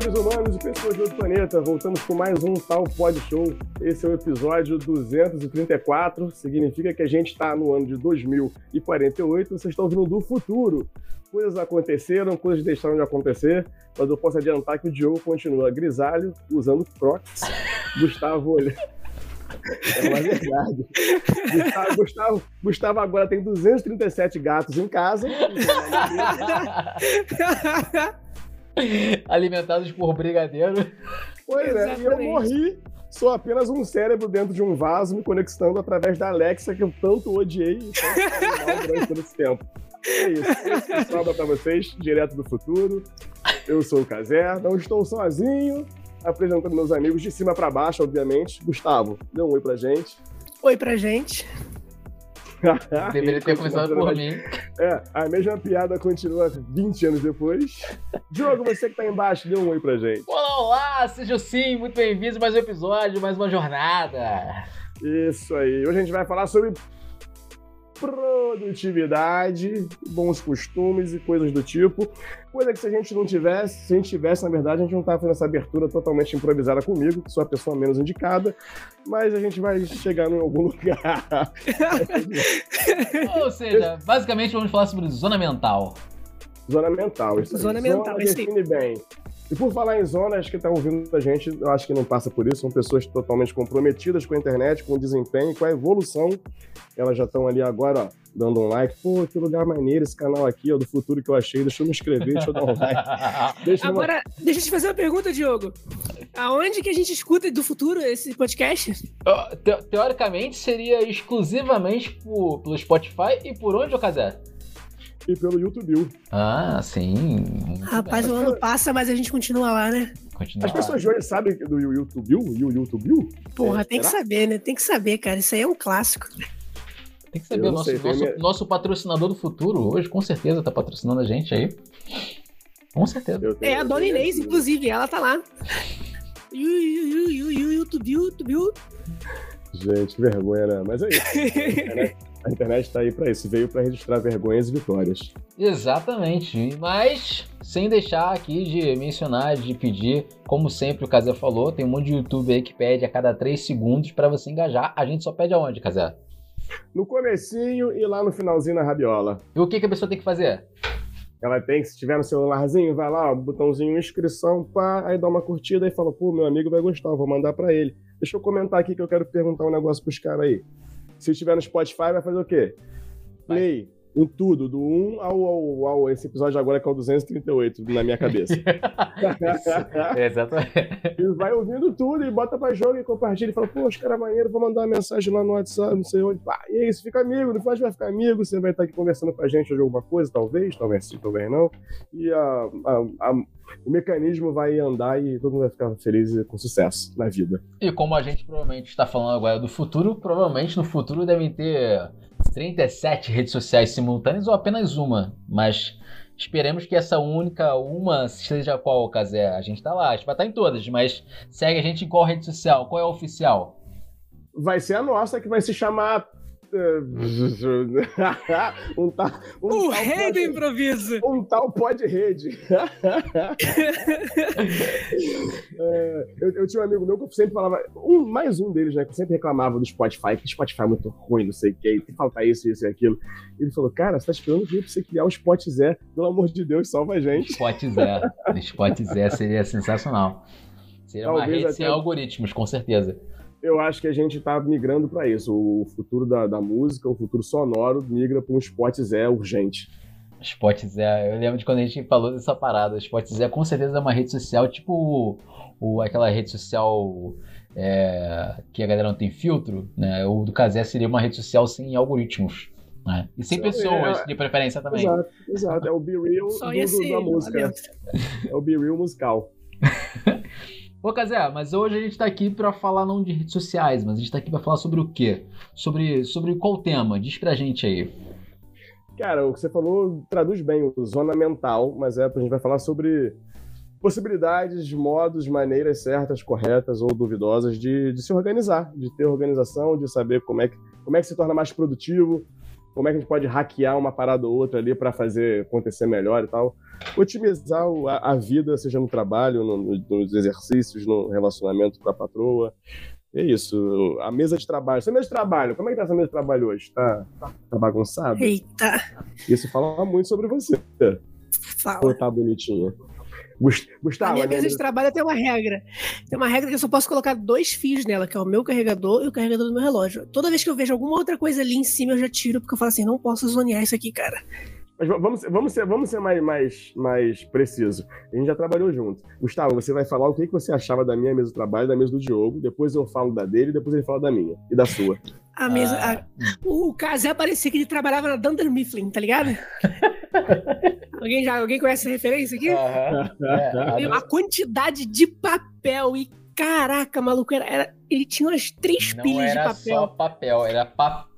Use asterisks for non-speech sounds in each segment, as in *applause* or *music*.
seres humanos e pessoas de outro planeta, voltamos com mais um Tal Pod Show. Esse é o episódio 234, significa que a gente está no ano de 2048, vocês estão vindo do futuro. Coisas aconteceram, coisas deixaram de acontecer, mas eu posso adiantar que o Diogo continua grisalho, usando Crocs. *laughs* Gustavo olha. É uma verdade. Gustavo, Gustavo, Gustavo agora tem 237 gatos em casa. *laughs* *laughs* Alimentados por brigadeiro. Pois é, e eu morri. Sou apenas um cérebro dentro de um vaso me conectando através da Alexa que eu tanto odiei e tanto durante todo esse tempo. É isso. Esse que sobra pra vocês, direto do futuro. Eu sou o Cazé, não estou sozinho, apresentando meus amigos de cima para baixo, obviamente. Gustavo, dê um oi pra gente. Oi pra gente. *laughs* Deveria ter começado por mim. É, a mesma piada continua 20 anos depois. Diogo, você que tá embaixo, dê um oi pra gente. Olá, olá, sejam sim muito bem-vindos a mais um episódio, mais uma jornada. Isso aí. Hoje a gente vai falar sobre produtividade, bons costumes e coisas do tipo. Coisa que se a gente não tivesse, se a gente tivesse, na verdade, a gente não estava fazendo essa abertura totalmente improvisada comigo, que sou a pessoa menos indicada, mas a gente vai chegar em algum *laughs* lugar. Ou seja, basicamente vamos falar sobre zona mental. Zona mental, isso aí. Zona mental, zona isso aí. define bem. E por falar em zona, acho que tá ouvindo a gente, eu acho que não passa por isso, são pessoas totalmente comprometidas com a internet, com o desempenho, com a evolução. Elas já estão ali agora, ó, dando um like. Pô, que lugar maneiro esse canal aqui, ó, do futuro que eu achei. Deixa eu me inscrever, deixa eu dar um like. *laughs* Deixa eu... Agora, deixa eu te fazer uma pergunta, Diogo. Aonde que a gente escuta do futuro esse podcast? Te- teoricamente seria exclusivamente por, pelo Spotify e por onde, ô Casé? E pelo YouTube. Ah, sim. Rapaz, bem. o ano passa, mas a gente continua lá, né? Continua. As pessoas de hoje sabem do YouTube? O YouTube? Porra, É, tem que será? saber, né? Tem que saber, cara. Isso aí é um clássico. Tem que saber, nosso, sei, nosso, minha- nosso patrocinador do futuro hoje com certeza tá patrocinando a gente aí. Com certeza. É a Dona Inês, inclusive, ela tá lá. YouTube, YouTube. Gente, que vergonha, né? Mas é isso. A internet, a internet tá aí pra isso. Veio pra registrar vergonhas e vitórias. Exatamente. Mas, sem deixar aqui de mencionar, de pedir, como sempre o Casé falou, tem um monte de YouTube aí que pede a cada 3 segundos pra você engajar. A gente só pede aonde, Casé? No comecinho e lá no finalzinho na rabiola. E o que, que a pessoa tem que fazer? Ela tem que, se tiver no celularzinho, vai lá, ó, botãozinho inscrição, pá, aí dá uma curtida e fala, pô, meu amigo vai gostar, vou mandar pra ele. Deixa eu comentar aqui que eu quero perguntar um negócio pros caras aí. Se estiver no Spotify, vai fazer o quê? Play em tudo, do 1 ao, ao, ao esse episódio agora que é o 238 na minha cabeça. Exatamente. e vai ouvindo tudo e bota pra jogo e compartilha e fala, pô, os caras maneiros, vou mandar uma mensagem lá no WhatsApp, não sei onde. Pá, e é isso, fica amigo, final vai ficar amigo, você vai estar aqui conversando com a gente de alguma coisa, talvez, talvez sim, talvez não. E a, a- a- o mecanismo vai andar e todo mundo vai ficar feliz e com sucesso na vida. E como a gente provavelmente está falando agora do futuro, provavelmente no futuro devem ter 37 redes sociais simultâneas ou apenas uma. Mas esperemos que essa única uma seja qual, Casé? A gente tá lá, a gente vai estar em todas, mas segue a gente em qual rede social? Qual é a oficial? Vai ser a nossa que vai se chamar. Eh, *laughs* um tal, um O tal rei do improviso. Um tal pode rede. *laughs* É, eu, eu tinha um amigo meu que eu sempre falava, um, mais um deles, né? Que sempre reclamava do Spotify, que o Spotify é muito ruim, não sei o que, tem que faltar isso, isso e aquilo. Ele falou, cara, você tá esperando o quê pra você criar o Spot Zé? Pelo amor de Deus, salva a gente. Spot Zé. *laughs* Spot Zé seria sensacional. Seria uma Talvez rede sem até- algoritmos, com certeza. Eu acho que a gente tá migrando pra isso. O futuro da, da música, o futuro sonoro, migra pra um Spot Zé urgente. Spot Zé, eu lembro de quando a gente falou dessa parada. Spot Zé com certeza é uma rede social, tipo o, o- aquela rede social é, que a galera não tem filtro, né? O do Casé seria uma rede social sem algoritmos. Né? E sem Sim, pessoas, é- de preferência também. Exato, exato. É o Be Real do, da música. É o Be Real musical. *laughs* Ô, Casé, mas hoje a gente tá aqui pra falar não de redes sociais, mas a gente tá aqui pra falar sobre o quê? Sobre, sobre qual tema? Diz pra gente aí. Cara, o que você falou traduz bem o zona mental, mas é, a gente vai falar sobre possibilidades, modos, maneiras certas, corretas ou duvidosas de, de se organizar, de ter organização, de saber como é, que, como é que se torna mais produtivo, como é que a gente pode hackear uma parada ou outra ali para fazer acontecer melhor e tal. Otimizar a, a vida, seja no trabalho, no, no, nos exercícios, no relacionamento com a patroa. É isso, a mesa de trabalho. Essa mesa de trabalho, como é que tá essa mesa de trabalho hoje? Tá, tá bagunçada? Eita! Isso fala muito sobre você. Fala. Ou tá bonitinha? Gustavo, a minha mesa de trabalho tem uma regra. Tem uma regra que eu só posso colocar dois fios nela, que é o meu carregador e o carregador do meu relógio. Toda vez que eu vejo alguma outra coisa ali em cima, eu já tiro, porque eu falo assim, não posso zonear isso aqui, cara. Mas vamos, vamos ser, vamos ser mais, mais, mais preciso. A gente já trabalhou junto. Gustavo, você vai falar o que, que você achava da minha mesa de trabalho, da mesa do Diogo, depois eu falo da dele, depois ele fala da minha e da sua. A mesa. Ah. A, o Casé parecia que ele trabalhava na Dunder Mifflin, tá ligado? *laughs* *laughs* alguém, já, alguém conhece essa referência aqui? Uhum. *laughs* É, a quantidade de papel e caraca, maluco, era, era ele tinha umas três Não pilhas de papel. Não era só papel, era papel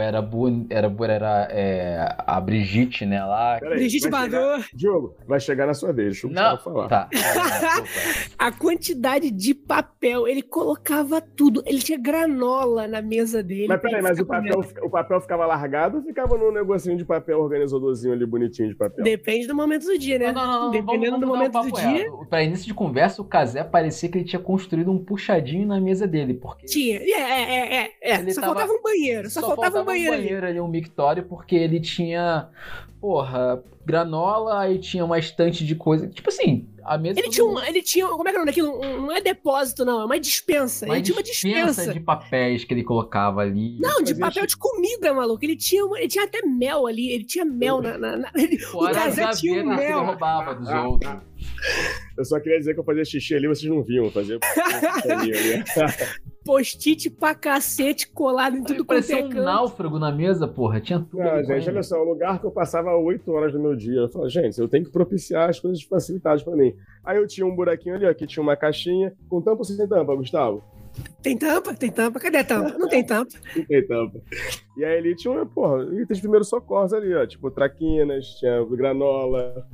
era, bu, era, era é, a Brigitte, né, lá. Peraí, Brigitte Bardot. Diogo, vai chegar na sua vez, deixa eu Não, falar. Tá. *laughs* a quantidade de papel, ele colocava tudo. Ele tinha granola na mesa dele. Mas peraí, mas o papel, o papel ficava largado ou ficava num negocinho de papel organizadorzinho ali, bonitinho de papel? Depende do momento do dia, né? Não, não, não. Dependendo vamos, vamos do momento do dia. Pra início de conversa, o Casé parecia que ele tinha construído um puxadinho na mesa dele. Porque tinha. É, é, é. é. Só tava... faltava um banheiro. Só, só faltava, faltava um banheiro. Um banheiro ali, um mictório, porque ele tinha, porra, granola, aí tinha uma estante de coisa. Tipo assim, a mesa. Ele tinha, um, ele tinha. Como é que é o nome daquilo? Um, não é depósito, não, é uma dispensa. Uma ele tinha uma dispensa. de papéis que ele colocava ali. Não, de papel de comida, maluco. Ele tinha, ele tinha até mel ali. Ele tinha mel na. na, na ele, o Casé tinha um mel. Que ele roubava dos ah, outros. *laughs* Eu só queria dizer que eu fazia xixi ali, vocês não viam fazer. *laughs* post-it pra cacete colado em tudo quanto é um náufrago na mesa, porra. Tinha tudo. Não, gente, olha só, o lugar que eu passava 8 horas do meu dia. Eu falei, gente, eu tenho que propiciar as coisas facilitadas pra mim. Aí eu tinha um buraquinho ali, ó, que tinha uma caixinha com tampa ou sem tampa, Gustavo? Tem tampa? Tem tampa? Cadê a tampa? Não tem tampa. *laughs* Não tem tampa. E aí ali tinha, porra, itens de primeiros socorros ali, ó. Tipo, traquinas, tinha granola,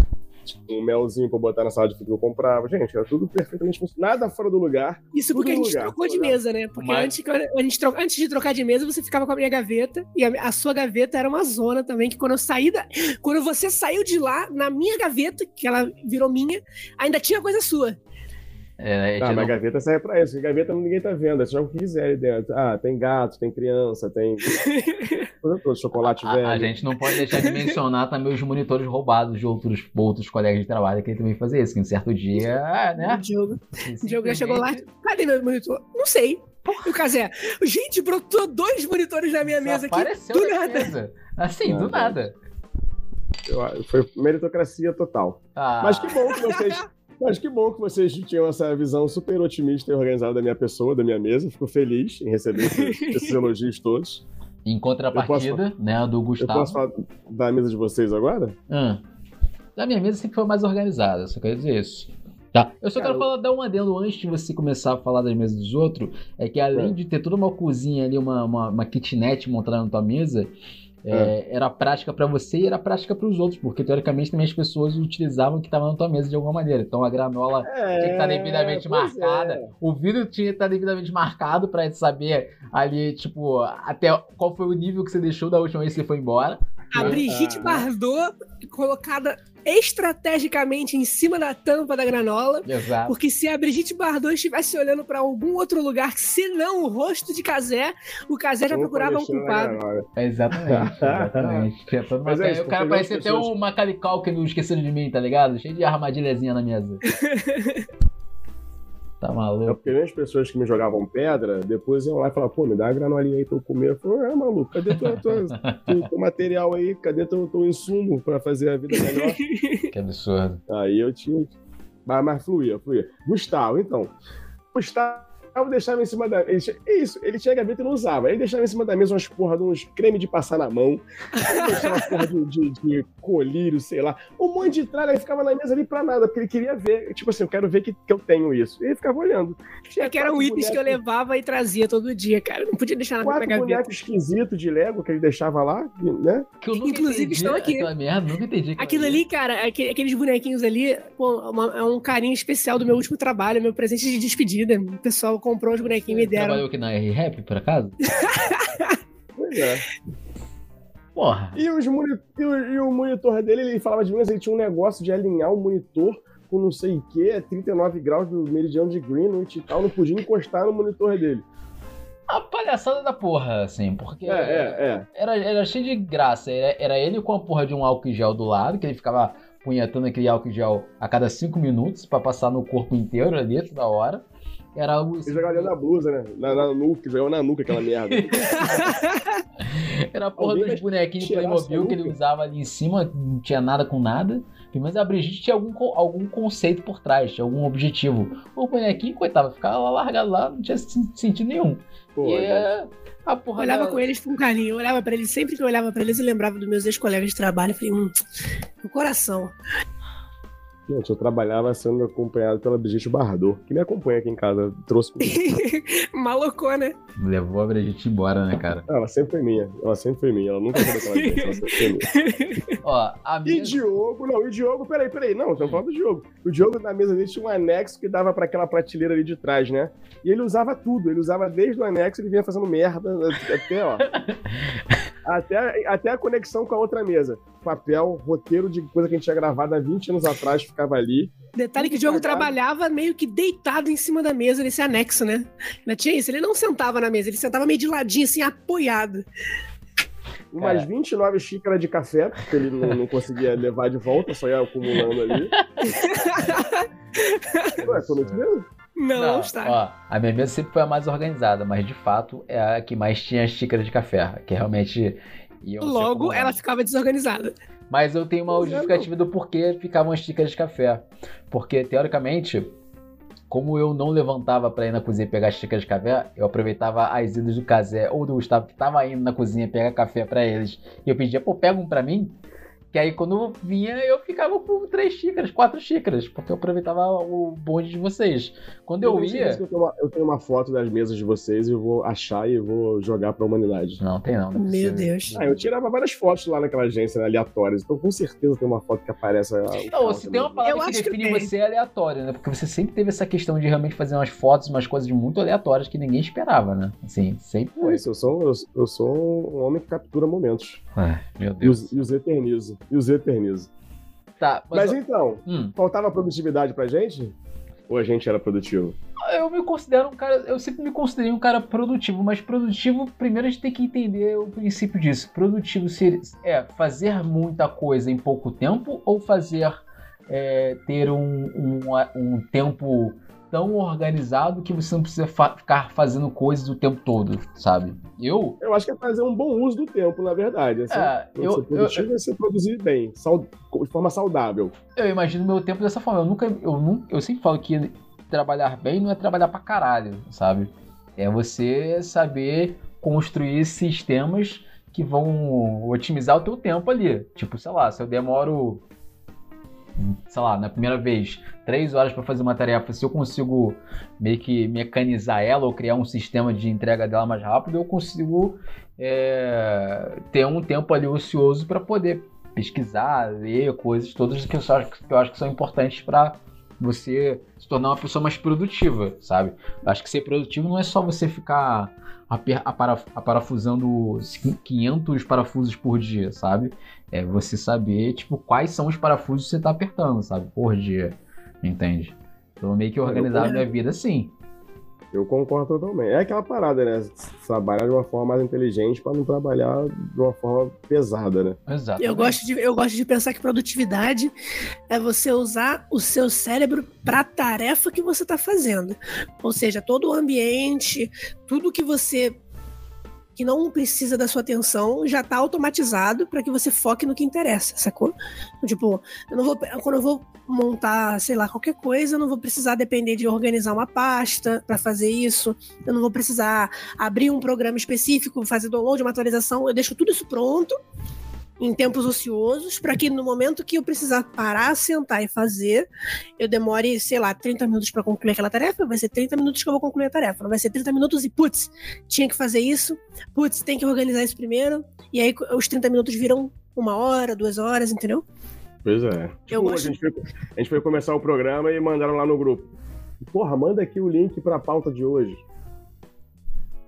um melzinho pra botar na sala de que eu comprava. Gente, era tudo perfeitamente. Nada fora do lugar. Isso porque a gente lugar, trocou de mesa, né? Porque Mas... antes, a gente troca, antes de trocar de mesa, você ficava com a minha gaveta. E a, a, sua gaveta era uma zona também, que quando eu saí da. Quando você saiu de lá, na minha gaveta, que ela virou minha, ainda tinha coisa sua. É, tá, mas não... gaveta serve pra isso. Gaveta ninguém tá vendo. Você joga o que quiser ali dentro. Ah, tem gato, tem criança, tem. *laughs* chocolate velho. A, a, gente não pode deixar de mencionar também os monitores roubados de outros, outros colegas de trabalho que ele também fazia isso. Que um certo dia, né? O Diogo. O Diogo já chegou lá. Cadê meu monitor? Não sei. E o Casé, gente, brotou dois monitores na minha mesa aqui. Do nada. Mesa. Assim, do nada. Foi meritocracia total. Ah. Mas que bom que vocês. *laughs* Mas que bom que vocês tinham essa visão super otimista e organizada da minha pessoa, da minha mesa. Fico feliz em receber esses, *laughs* esses elogios todos. Em contrapartida, né, do Gustavo. Eu posso falar da mesa de vocês agora? Hum. Da minha mesa sempre foi mais organizada, só quero dizer isso. Tá. Eu só Cara, quero falar, dar um adendo antes de você começar a falar das mesas dos outros. É que além é. de ter toda uma cozinha ali, uma, uma, uma kitnet montada na tua mesa, é, é. Era prática para você e era prática para os outros, porque teoricamente também as pessoas utilizavam o que estava na tua mesa de alguma maneira. Então a granola é, tinha que estar devidamente marcada, é. o vidro tinha que estar devidamente marcado para saber ali, tipo, até qual foi o nível que você deixou da última vez que você foi embora. A Brigitte. Bardot colocada estrategicamente em cima da tampa da granola. Exato. Porque se a Brigitte Bardot estivesse olhando para algum outro lugar, se não o rosto de Casé, o Casé já procurava um culpado. É exatamente, exatamente. *laughs* Mas é isso, o cara parecia até pessoas... o Macaulay Culkin do Esquecendo de Mim, tá ligado? Cheio de armadilhazinha na mesa. *laughs* Tá maluco. É porque as pessoas que me jogavam pedra, depois iam lá e falavam, pô, me dá a granolinha aí pra eu comer. Eu falei, ah, maluco, cadê teu, teu, *laughs* teu, teu material aí? Cadê teu, teu insumo pra fazer a vida melhor? *laughs* Que absurdo. Aí eu tinha. Mas, mas fluía, fluía. Gustavo, então. Gustavo deixava em cima da. Ele, isso, ele tinha gaveta e não usava. Ele deixava em cima da mesa umas porra de uns creme de passar na mão. Ele deixava uma porra de, de, de, colírio, sei lá. Um monte de tralha, ele ficava na mesa ali pra nada, porque ele queria ver. Tipo assim, eu quero ver que, que eu tenho isso. E ele ficava olhando. Tinha é que eram itens que eu levava e trazia todo dia, cara. Não podia deixar nada na gaveta. bonecos esquisitos de Lego que ele deixava lá, né? Que Inclusive estão aqui. Aquela merda, nunca entendi. Aquilo ali, cara, aqueles bonequinhos ali, pô, uma, é um carinho especial do meu último trabalho, meu presente de despedida. O pessoal comprou os bonequinhos e me deram. Trabalhou aqui na R-Rap, por acaso? *laughs* pois é. Porra. E, os moni- e, o, e o monitor dele, ele falava de mim, ele tinha um negócio de alinhar o monitor com não sei o que, 39 graus do meridiano de Greenwich e tal, não podia encostar no monitor dele. A palhaçada da porra, assim, porque É, é, é. Era, era cheio de graça. Era, era ele com a porra de um álcool gel do lado, que ele ficava punhetando aquele álcool gel a cada cinco minutos pra passar no corpo inteiro ali, toda hora. Era o. Ele jogava da blusa, né? Na, na nuca, jogava na nuca aquela merda. *laughs* *laughs* Era a porra Alguém dos bonequinhos de Playmobil que ele usava ali em cima, não tinha nada com nada. Mas a Brigitte tinha algum, algum conceito por trás, tinha algum objetivo. O bonequinho, coitado, ficava lá largado lá, não tinha sen- sentido nenhum. Pô, e é, a porra Eu olhava da- com eles com carinho, eu olhava pra eles, sempre que eu olhava pra eles, eu lembrava dos meus ex-colegas de trabalho. Eu falei, hum, no coração. Gente, eu trabalhava sendo acompanhado pela Brigitte Bardot, que me acompanha aqui em casa, trouxe. *laughs* Malocou, né? Levou a Brigitte embora, né, cara? Ela sempre foi minha, ela sempre foi minha, ela nunca foi daquela ela sempre foi minha. *laughs* Ó, a E. Diogo, não, e Diogo, peraí, peraí, não, estamos falando do Diogo. O Diogo na mesa dele tinha um anexo que dava pra aquela prateleira ali de trás, né? E ele usava tudo, ele usava desde o anexo, ele vinha fazendo merda, até, ó. *laughs* até, até a conexão com a outra mesa. Papel, roteiro de coisa que a gente tinha gravado há 20 anos atrás, ficava ali. Detalhe que o Diogo trabalhava meio que deitado em cima da mesa nesse anexo, né? Ainda tinha isso, ele não sentava na mesa, ele sentava meio de ladinho, assim, apoiado. Umas Cara. 29 xícaras de café, porque ele não, não conseguia levar de volta, só ia acumulando ali. *laughs* Ué, tô muito vendo? Não, não, está. Ó, a minha mesa sempre foi a mais organizada, mas de fato é a que mais tinha xícara de café, que realmente Logo, ela ficava desorganizada. Mas eu tenho uma é, justificativa do porquê ficavam as xícaras de café. Porque, teoricamente, como eu não levantava pra ir na cozinha pegar xícaras de café, eu aproveitava as idas do Casé ou do Gustavo que tava indo na cozinha pegar café pra eles. E eu pedia, pô, pega um pra mim. Que aí quando eu vinha, eu ficava com três xícaras, quatro xícaras, porque eu aproveitava o bonde de vocês. Quando eu certeza ia. que Eu tenho, uma, eu tenho uma foto das mesas de vocês e eu vou achar e vou jogar pra humanidade. Não, tem não. não é Meu possível. Deus. Ah, eu tirava várias fotos lá naquela agência, né, aleatórias. Então com certeza tem uma foto que aparece. ah, Não, se tem uma palavra Eu que que define tem. você é aleatório, né? Porque você sempre teve essa questão de realmente fazer umas fotos, umas coisas muito aleatórias que ninguém esperava, né? Assim, sempre É foi. isso, eu sou, eu, eu sou um homem que captura momentos. Ai, meu E Deus. os, e os eternizo. E os eternizo. Tá, mas, Mas então, hum, faltava produtividade pra gente? Ou a gente era produtivo? eu me considero um cara. Eu sempre me considerei um cara produtivo, mas produtivo, primeiro a gente tem que entender o princípio disso. Produtivo é fazer muita coisa em pouco tempo ou fazer é, ter um, um, um tempo tão organizado que você não precisa fa- ficar fazendo coisas o tempo todo, sabe? Eu. Eu acho que é fazer um bom uso do tempo, na verdade. Assim, É, eu, ser eu, produtivo é você produzir bem, de forma saudável. eu imagino meu tempo dessa forma. Eu nunca. Eu, nunca, eu sempre falo que trabalhar bem não é trabalhar pra caralho, sabe? É você saber construir sistemas que vão otimizar o teu tempo ali. Tipo, sei lá, se eu demoro, sei lá, na primeira vez, três horas pra fazer uma tarefa, se eu consigo meio que mecanizar ela ou criar um sistema de entrega dela mais rápido, eu consigo é, ter um tempo ali ocioso para poder pesquisar, ler coisas todas que eu, só, que eu acho que são importantes para você se tornar uma pessoa mais produtiva, sabe? Acho que ser produtivo não é só você ficar aparafusando 500 parafusos por dia, sabe? É você saber, tipo, quais são os parafusos que você tá apertando, sabe? Por dia, entende? Então meio que organizar a minha vida assim. Eu concordo totalmente. É aquela parada, né? Trabalhar de uma forma mais inteligente para não trabalhar de uma forma pesada, né? Exato. Eu gosto, de, eu gosto de pensar que produtividade é você usar o seu cérebro para a tarefa que você está fazendo. Ou seja, todo o ambiente, tudo que você que não precisa da sua atenção já está automatizado para que você foque no que interessa, sacou? Tipo, eu não vou quando eu vou montar, sei lá, qualquer coisa, eu não vou precisar depender de organizar uma pasta para fazer isso. Eu não vou precisar abrir um programa específico, fazer download, uma atualização. Eu deixo tudo isso pronto em tempos ociosos, para que no momento que eu precisar parar, sentar e fazer, eu demore, sei lá, 30 minutos para concluir aquela tarefa, vai ser 30 minutos que eu vou concluir a tarefa. Não vai ser 30 minutos e, putz, tinha que fazer isso, putz, tem que organizar isso primeiro, e aí os 30 minutos viram uma hora, duas horas, entendeu? Pois é. Eu Tipo, gosto- a, gente foi, a gente foi começar o programa e mandaram lá no grupo. Porra, manda aqui o link pra pauta de hoje.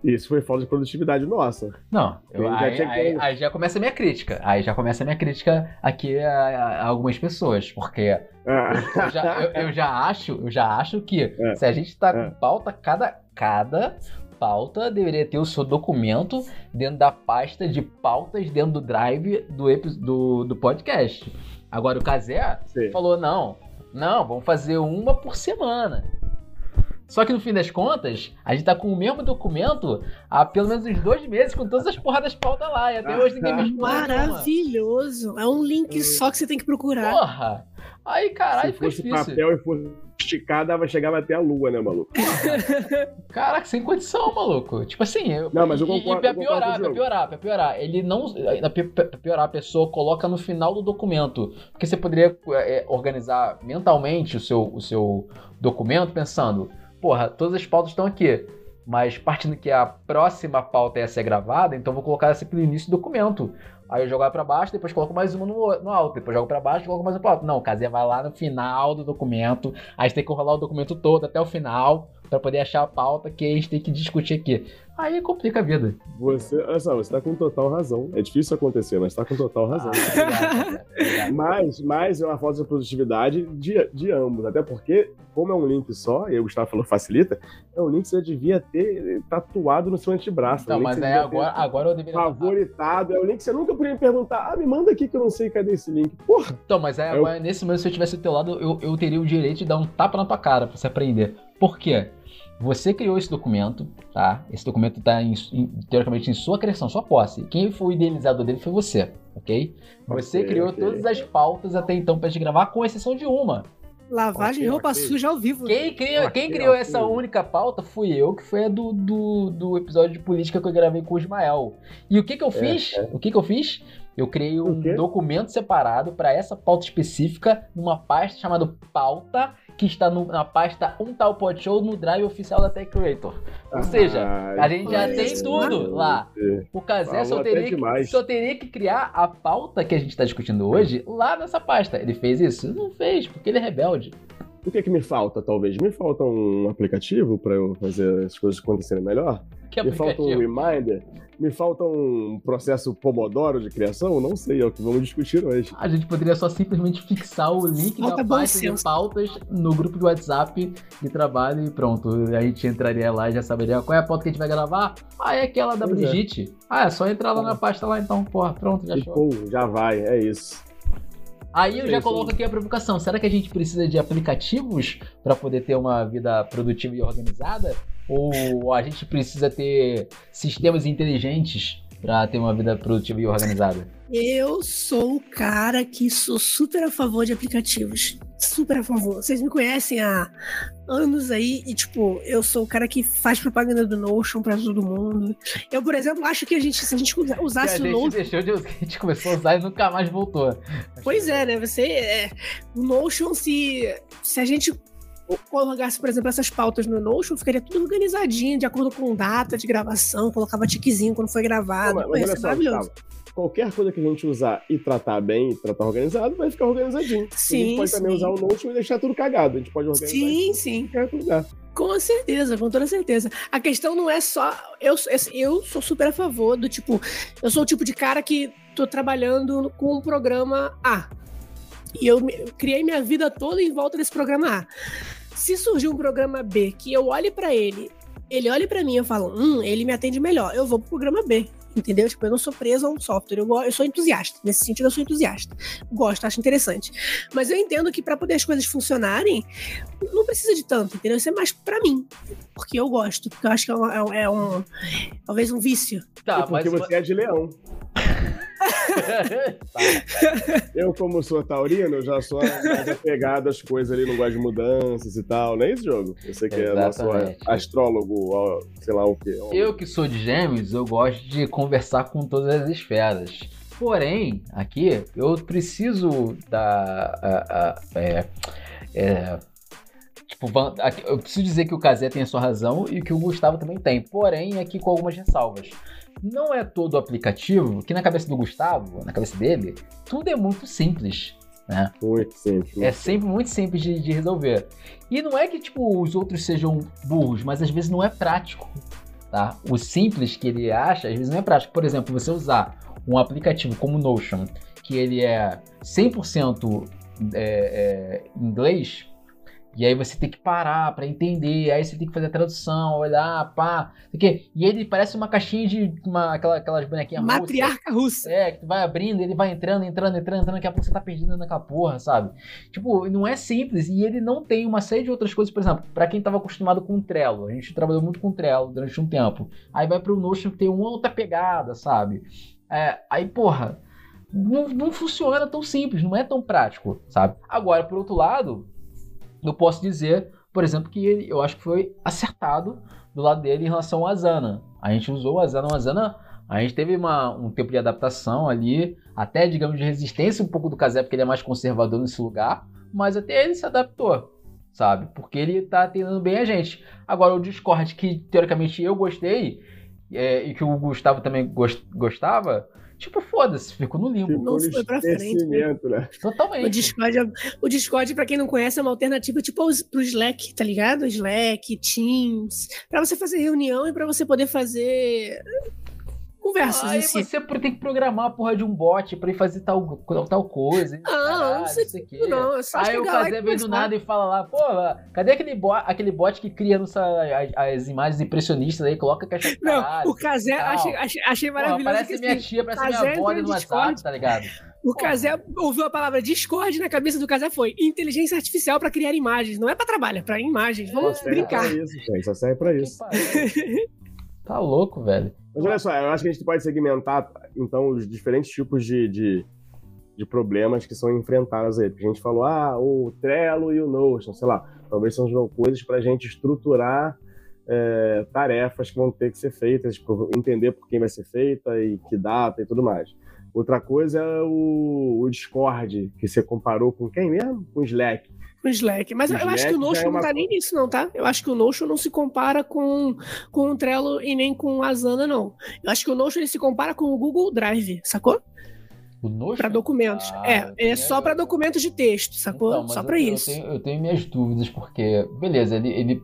Isso foi falta de produtividade nossa. Não, eu, aí, já aí, aí, já começa a minha crítica. Aí já começa a minha crítica aqui a, a algumas pessoas, porque ah. eu, já, eu, eu, já acho, eu já acho que é. se a gente tá é. com pauta, cada, cada pauta deveria ter o seu documento dentro da pasta de pautas dentro do drive do, do, do podcast. Agora o Kazé falou: não, não, vamos fazer uma por semana. Só que no fim das contas, a gente tá com o mesmo documento há pelo menos uns dois meses, com todas as porradas de pauta lá. E até hoje ninguém me Maravilhoso! É um link é. só que você tem que procurar. Porra! Aí, caralho, fica difícil. papel e fosse esticar, dava, chegava até a lua, né, maluco? *laughs* Caraca, sem condição, maluco. Tipo assim, eu, não, mas eu concordo, e, pra piorar, pra piorar, pra piorar, ele não. Pra piorar, a pessoa coloca no final do documento. Porque você poderia é, organizar mentalmente o seu, o seu documento pensando porra, todas as pautas estão aqui. Mas partindo que a próxima pauta ia ser gravada, então vou colocar aqui no início do documento. Aí eu jogo para baixo, depois coloco mais uma no, no alto, depois jogo para baixo, coloco mais uma pro alto. Não, o Casinha vai lá no final do documento, aí você tem que rolar o documento todo até o final para poder achar a pauta que a gente tem que discutir aqui. Aí complica a vida. Você, olha só, você tá com total razão. É difícil acontecer, mas tá com total razão. Ah, mas, mas é uma falta de produtividade de, de ambos. Até porque, como é um link só, e o Gustavo falou facilita, é um link que você devia ter tatuado no seu antebraço. Não, é um mas é agora, agora eu deveria. Favoritado. É um link que você nunca podia me perguntar. Ah, me manda aqui que eu não sei cadê esse link. Porra! Então, mas é, agora, eu... nesse momento, se eu tivesse do teu lado, eu, eu teria o direito de dar um tapa na tua cara pra você aprender. Por quê? Você criou esse documento, tá? Esse documento está teoricamente em sua criação, sua posse. Quem foi o idealizador dele foi você, ok? Você okay, criou okay. todas as pautas até então para gente gravar, com exceção de uma. Lavagem okay, de roupa suja ao vivo. Quem criou, quem criou essa única pauta fui eu, que foi a do, do, do, episódio de política que eu gravei com o Ismael. E o que que eu é, fiz? É. O que que eu fiz? Eu criei um documento separado para essa pauta específica, numa pasta chamada pauta que está no, na pasta Um Tal Pod Show no drive oficial da Tech Creator. Ou ah, seja, a gente já tem tudo lá. O Kazé só teria, que, só teria que criar a pauta que a gente está discutindo hoje lá nessa pasta. Ele fez isso? Não fez, porque ele é rebelde. O que é que me falta, talvez? Me falta um aplicativo para eu fazer as coisas acontecerem melhor? Que me falta um reminder? Me falta um processo Pomodoro de criação? Não sei, é o que vamos discutir hoje. A gente poderia só simplesmente fixar o link falta da pasta de pautas no grupo de WhatsApp de trabalho e pronto. A gente entraria lá e já saberia qual é a pauta que a gente vai gravar. Ah, é aquela da pois é. Brigitte. É. Ah, é só entrar lá na pasta lá então. Porra, pronto, já show. já vai, é isso. Aí eu já coloco aqui a provocação. Será que a gente precisa de aplicativos para poder ter uma vida produtiva e organizada? Ou a gente precisa ter sistemas inteligentes para ter uma vida produtiva e organizada? Eu sou o cara que sou super a favor de aplicativos. Super a favor. Vocês me conhecem há anos aí e, tipo, eu sou o cara que faz propaganda do Notion pra todo mundo. Eu, por exemplo, acho que a gente, se a gente usasse o Notion. Deixou de, *laughs* a gente começou a usar e nunca mais voltou. Pois é, né? Você. É, o Notion, se, se a gente colocasse, por exemplo, essas pautas no Notion, ficaria tudo organizadinho, de acordo com data de gravação, colocava tiquezinho quando foi gravado. Não, mas, mas só, maravilhoso. qualquer coisa que a gente usar e tratar bem, tratar organizado, vai ficar organizadinho. Sim, a gente pode sim. também usar o Notion e deixar tudo cagado. A gente pode organizar sim, sim. lugar. Com certeza, com toda certeza. A questão não é só. Eu, eu sou super a favor do tipo. Eu sou o tipo de cara que tô trabalhando com um programa A. E eu, criei minha vida toda em volta desse programa A. Se surgir um programa B que eu olhe para ele, ele olhe para mim e eu falo, hum, ele me atende melhor, eu vou pro programa B. Entendeu? Tipo, eu não sou preso a um software. Eu, eu sou entusiasta. Nesse sentido, eu sou entusiasta. Gosto, acho interessante. Mas eu entendo que para poder as coisas funcionarem, não precisa de tanto, entendeu? Isso é mais para mim. Porque eu gosto. Porque eu acho que é, um, é um talvez um vício. Tá, e porque mas... você é de leão. *laughs* *laughs* Eu, como sou taurino, já sou mais apegado às coisas ali, não gosto de mudanças e tal. Não é esse jogo? Você que Exatamente. é nosso astrólogo, sei lá o quê. Eu que sou de gêmeos, eu gosto de conversar com todas as esferas. Porém, aqui, eu preciso da... A, a, é, é, Tipo, eu preciso dizer que o Kazé tem a sua razão e que o Gustavo também tem. Porém, aqui com algumas ressalvas. Não é todo aplicativo que na cabeça do Gustavo, na cabeça dele, tudo é muito simples. Né? Muito simples. É sempre muito simples de, de, resolver. E não é que tipo os outros sejam burros, mas às vezes não é prático. tá? O simples que ele acha, às vezes não é prático. Por exemplo, você usar um aplicativo como Notion, que ele é 100% é, é, inglês, e aí você tem que parar para entender, aí você tem que fazer a tradução, olhar, pá, quê. E ele parece uma caixinha de uma, aquela, aquelas bonequinhas Matriarca russa. É, que tu vai abrindo, ele vai entrando, entrando, entrando, entrando, daqui a pouco você tá perdido naquela porra, sabe? Tipo, não é simples e ele não tem uma série de outras coisas, por exemplo, para quem tava acostumado com o Trello, a gente trabalhou muito com o Trello durante um tempo. Aí vai pro Notion que tem uma outra pegada, sabe? É, aí, porra, não, não funciona tão simples, não é tão prático, sabe? Agora, por outro lado, eu posso dizer, por exemplo, que ele, eu acho que foi acertado do lado dele em relação ao Asana. A gente usou o Asana, o Asana, a gente teve uma, um tempo de adaptação ali, até, digamos, de resistência um pouco do Casé, porque ele é mais conservador nesse lugar, mas até ele se adaptou, sabe? Porque ele tá atendendo bem a gente. Agora, o Discord, que teoricamente eu gostei, é, e que o Gustavo também gost, gostava, Tipo, foda-se, ficou no limbo. Ficou não foi pra frente. Né? né? Totalmente. O Discord, é, o Discord, pra quem não conhece, é uma alternativa tipo pro Slack, tá ligado? Slack, Teams, pra você fazer reunião e pra você poder fazer conversas Aí si. você tem que programar a porra de um bot pra ir fazer tal, tal coisa. Não, caralho, não sei, sei que. Não, é só Aí o Kazé vem do nada e fala lá, pô, cadê aquele bot, aquele bot que cria as, as, imagens impressionistas aí, coloca caixa de Não, o Kazé, achei, achei, achei maravilhoso. Porra, parece minha tia, parece minha avó no WhatsApp, tá ligado? O Casé ouviu a palavra Discord na cabeça do Casé foi inteligência artificial para criar imagens. Não é para trabalho, é para imagens. Vamos Só brincar. Serve pra isso, gente. Só serve pra isso. *laughs* tá louco, velho. Mas olha só, eu acho que a gente pode segmentar, então, os diferentes tipos de, de, de problemas que são enfrentados aí. Porque a gente falou, ah, o Trello e o Notion, sei lá, talvez sejam coisas para a gente estruturar é, tarefas que vão ter que ser feitas, tipo, entender por quem vai ser feita e que data e tudo mais. Outra coisa é o, o Discord, que você comparou com quem mesmo? Com o Slack o Slack. Mas o eu Slack acho que o Notion é uma... não tá nem nisso, não, tá? Eu acho que o Notion não se compara com, com o Trello e nem com o Asana, não. Eu acho que o Notion ele se compara com o Google Drive, sacou? O Notion? Para documentos. Ah, é, é só para documentos de texto, sacou? Então, só para isso. Eu tenho, eu tenho, minhas dúvidas, porque, beleza, ele, ele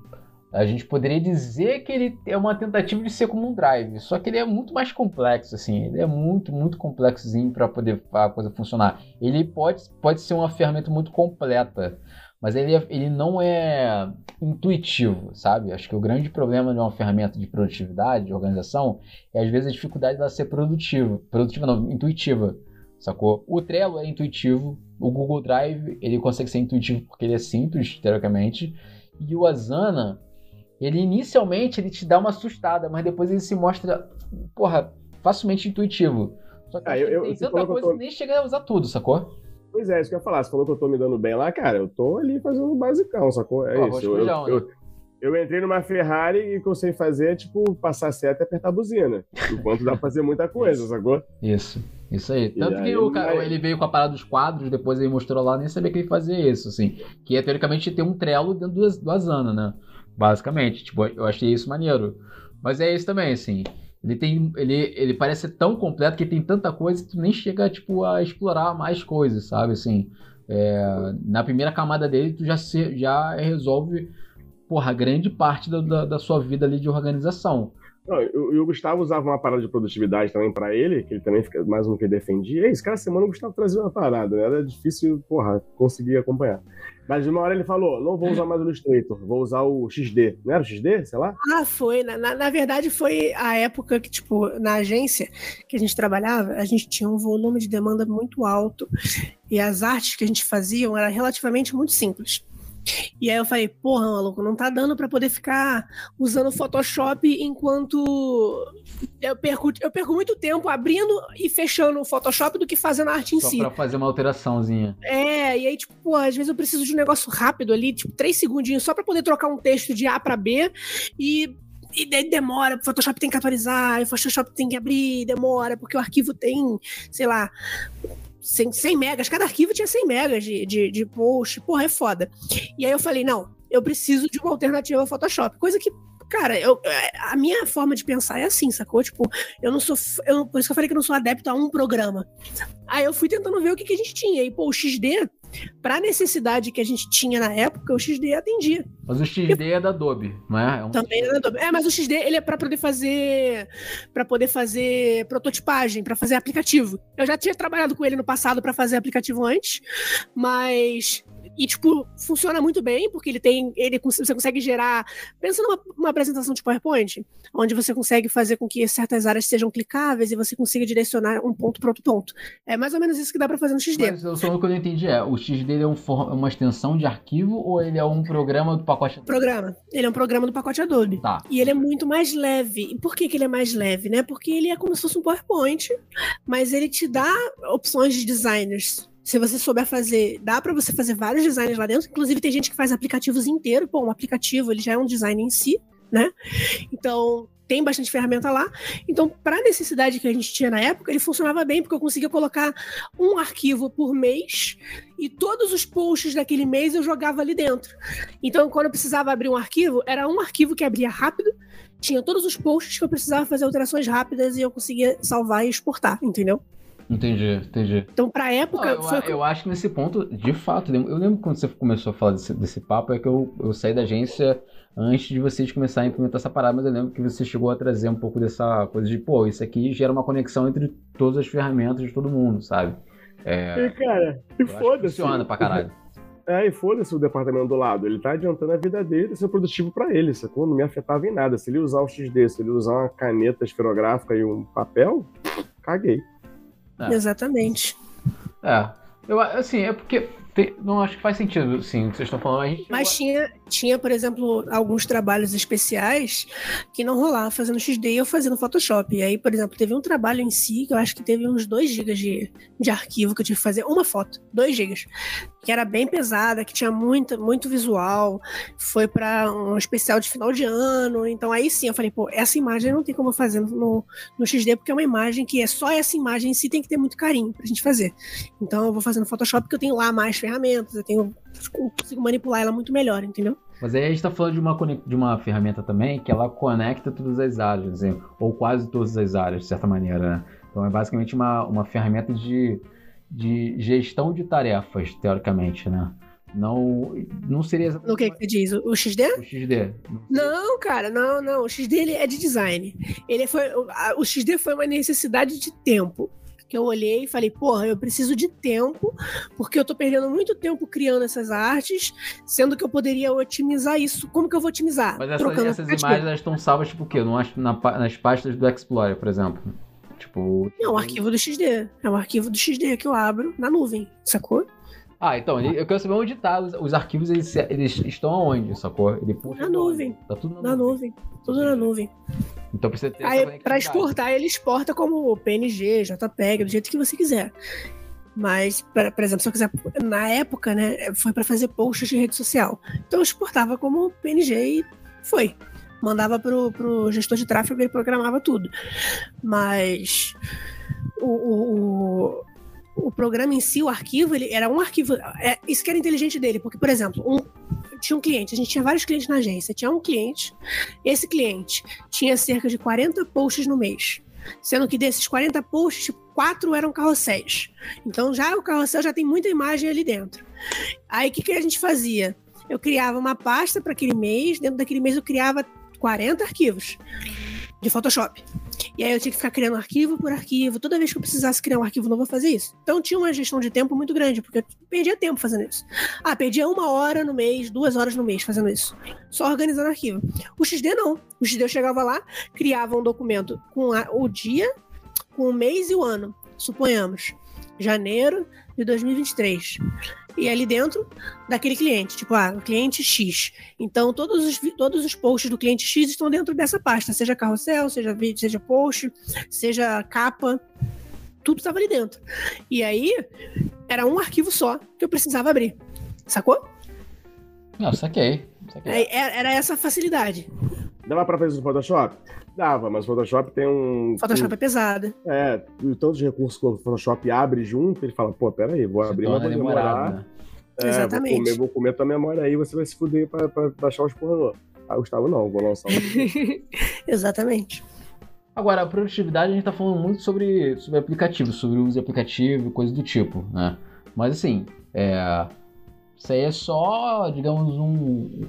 a gente poderia dizer que ele é uma tentativa de ser como um drive, só que ele é muito mais complexo, assim, ele é muito, muito complexozinho para poder a coisa funcionar. Ele pode, pode ser uma ferramenta muito completa, mas ele, é, ele não é intuitivo, sabe? Acho que o grande problema de uma ferramenta de produtividade, de organização, é às vezes a dificuldade dela ser produtiva. Produtiva não, intuitiva, sacou? O Trello é intuitivo, o Google Drive ele consegue ser intuitivo porque ele é simples, teoricamente, e o Asana, ele inicialmente ele te dá uma assustada, mas depois ele se mostra, porra, facilmente intuitivo. Só que ah, eu, tem tanta coisa que tô... nem chega a usar tudo, sacou? Pois é, isso que eu ia falar. Você falou que eu tô me dando bem lá, cara. Eu tô ali fazendo o basicão, sacou? É Pô, isso. Eu, eu, eu, eu, entrei numa Ferrari e o que eu sei fazer é, tipo, passar seta e apertar a buzina. Enquanto dá pra fazer muita coisa, sacou? Isso. Isso aí. Tanto aí, que o cara, ele veio com a parada dos quadros, depois ele mostrou lá, nem sabia que ele fazia isso, assim. Que é, teoricamente, ter um trelo dentro do, do Asana, né? Basicamente. Tipo, eu achei isso maneiro. Mas é isso também, assim. Ele tem. Ele, ele parece ser tão completo que tem tanta coisa que tu nem chega, tipo, a explorar mais coisas, sabe? Assim. É, na primeira camada dele, tu já, se, já resolve, porra, grande parte da, da, da sua vida ali de organização. E o Gustavo usava uma parada de produtividade também para ele, que ele também fica mais um que defendia. E isso, cada semana o Gustavo trazia uma parada, né? Era difícil, porra, conseguir acompanhar. Mas de uma hora ele falou: não vou usar mais o Illustrator, vou usar o XD. Não era o XD? Sei lá? Ah, foi. Na, na, na, verdade, foi a época que, tipo, na agência que a gente trabalhava, a gente tinha um volume de demanda muito alto. E as artes que a gente fazia eram relativamente muito simples. E aí eu falei, porra, maluco, não tá dando para poder ficar usando Photoshop enquanto eu perco, eu perco muito tempo abrindo e fechando o Photoshop do que fazendo a arte em Só si. Só pra fazer uma alteraçãozinha. É, e aí, tipo, porra, às vezes eu preciso de um negócio rápido ali, tipo, três segundinhos só para poder trocar um texto de A para B e e daí demora, o Photoshop tem que atualizar, o Photoshop tem que abrir, demora, porque o arquivo tem, sei lá, 100, 100 megas, cada arquivo tinha 100 megas de, de, de post, porra, é foda. E aí eu falei, não, eu preciso de uma alternativa ao Photoshop, coisa que cara, eu, a minha forma de pensar é assim, sacou? Tipo, eu não sou. Eu, por isso que eu falei que eu não sou adepto a um programa. Aí eu fui tentando ver o que, que a gente tinha. E, pô, o XD, pra necessidade que a gente tinha na época, o XD atendia. Mas o XD eu, é da Adobe, não é? é um... Também é da Adobe. É, mas o XD, ele é pra poder fazer. para poder fazer prototipagem, para fazer aplicativo. Eu já tinha trabalhado com ele no passado para fazer aplicativo antes, mas e, tipo, funciona muito bem, porque ele tem. Ele, você consegue gerar. Pensa numa uma apresentação de PowerPoint, onde você consegue fazer com que certas áreas sejam clicáveis e você consiga direcionar um ponto para outro ponto. É mais ou menos isso que dá para fazer no XD. Mas só o que eu não entendi é: o XD é um for, uma extensão de arquivo ou ele é um programa do pacote Adobe? Programa. Ele é um programa do pacote Adobe. Tá. E ele é muito mais leve. E por que, que ele é mais leve, né? Porque ele é como se fosse um PowerPoint, mas ele te dá opções de designers se você souber fazer, dá para você fazer vários designs lá dentro. Inclusive, tem gente que faz aplicativos inteiros. Pô, um aplicativo ele já é um design em si, né? Então, tem bastante ferramenta lá. Então, para a necessidade que a gente tinha na época, ele funcionava bem, porque eu conseguia colocar um arquivo por mês e todos os posts daquele mês eu jogava ali dentro. Então, quando eu precisava abrir um arquivo, era um arquivo que abria rápido, tinha todos os posts que eu precisava fazer alterações rápidas e eu conseguia salvar e exportar, entendeu? Entendi, entendi. Então, pra época. Não, eu, foi... eu, acho que nesse ponto, de fato, eu lembro quando você começou a falar desse, desse papo, é que eu, eu saí da agência antes de vocês começar a implementar essa parada, mas eu lembro que você chegou a trazer um pouco dessa coisa de, pô, isso aqui gera uma conexão entre todas as ferramentas de todo mundo, sabe? É, e, cara, e foda-se. Funciona pra caralho. *laughs* É, e foda-se o departamento do lado. Ele tá adiantando a vida dele ser produtivo para ele, sacou? Não me afetava em nada. Se ele usar o XD, se ele usar uma caneta esferográfica e um papel, caguei. É. Exatamente. É. Eu, assim, é porque tem, não acho que faz sentido, sim, o que vocês estão falando. Gente, Mas tinha, tinha, por exemplo, alguns trabalhos especiais que não rolava fazendo XD eu fazendo Photoshop. E aí, por exemplo, teve um trabalho em si que eu acho que teve uns 2 GB de, de arquivo que eu tive que fazer, uma foto, 2 GB que era bem pesada, que tinha muita, muito visual, foi para um especial de final de ano. Então aí sim eu falei, pô, essa imagem não tem como fazer no, no XD, porque é uma imagem que é só essa imagem em si tem que ter muito carinho pra gente fazer. Então eu vou fazer no Photoshop porque eu tenho lá mais ferramentas, eu tenho consigo manipular ela muito melhor, entendeu? Mas aí a gente tá falando de uma, de uma ferramenta também que ela conecta todas as áreas, assim, ou quase todas as áreas, de certa maneira, né? Então é basicamente uma, uma ferramenta de de gestão de tarefas, teoricamente, né? Não, não seria exatamente. O que, que você diz? O XD? O XD. Não, cara, não, não. O XD ele é de design. Ele foi, o XD foi uma necessidade de tempo. Que eu olhei e falei, porra, eu preciso de tempo, porque eu tô perdendo muito tempo criando essas artes, sendo que eu poderia otimizar isso. Como que eu vou otimizar? Mas essa, essas imagens elas estão salvas, tipo o quê? Não acho na, nas pastas do Explorer, por exemplo. Tipo. Não, o arquivo do XD. É um arquivo do XD que eu abro na nuvem, sacou? Ah, então, eu quero saber onde tá. Os, os arquivos, eles, eles, estão aonde, sacou? Ele puxa na nuvem. Tá tudo na, na nuvem. nuvem. Tudo na nuvem. Então precisa ter Aí, pra exportar, ele exporta como PNG, JPEG, do jeito que você quiser. Mas, pra, por exemplo, se eu quiser. Na época, né, foi para fazer posts de rede social. Então eu exportava como PNG e foi mandava pro, pro gestor de tráfego e ele programava tudo. Mas o, o, o, programa em si, o arquivo, ele era um arquivo. É, isso que era inteligente dele, porque, por exemplo, um, tinha um cliente, a gente tinha vários clientes na agência. Tinha um cliente, esse cliente tinha cerca de 40 posts no mês. Sendo que desses 40 posts, quatro eram carrosséis. Então já o carrossel já tem muita imagem ali dentro. Aí o que, que a gente fazia? Eu criava uma pasta para aquele mês, dentro daquele mês eu criava 40 arquivos de Photoshop. E aí eu tinha que ficar criando arquivo por arquivo. Toda vez que eu precisasse criar um arquivo novo, eu fazia isso. Então tinha uma gestão de tempo muito grande, porque eu perdia tempo fazendo isso. Ah, perdia uma hora no mês, duas horas no mês fazendo isso. Só organizando arquivo. O XD não. O XD eu chegava lá, criava um documento com a, o dia, com o mês e o ano. Suponhamos. Janeiro de 2023 e ali dentro daquele cliente, tipo, ah, o cliente X. Então, todos os, todos os posts do cliente X estão dentro dessa pasta, seja carrossel, seja vídeo, seja post, seja capa, tudo estava ali dentro. E aí, era um arquivo só que eu precisava abrir, sacou? Não, saquei. saquei. Aí, era essa facilidade. Dava pra fazer isso no Photoshop? Dava, mas o Photoshop tem um. Photoshop um, é pesado. É, e tantos recursos que o Photoshop abre junto, ele fala, pô, pera aí, vou se abrir, mas vou demorar. Né? É, Exatamente. Vou comer, vou comer tua memória aí, você vai se fuder pra, pra baixar os porra Ah, Gustavo, não, vou lançar um. *laughs* Exatamente. Agora, a produtividade a gente tá falando muito sobre, sobre aplicativo, sobre o uso de aplicativo e coisas do tipo, né? Mas assim, é, isso aí é só, digamos, um.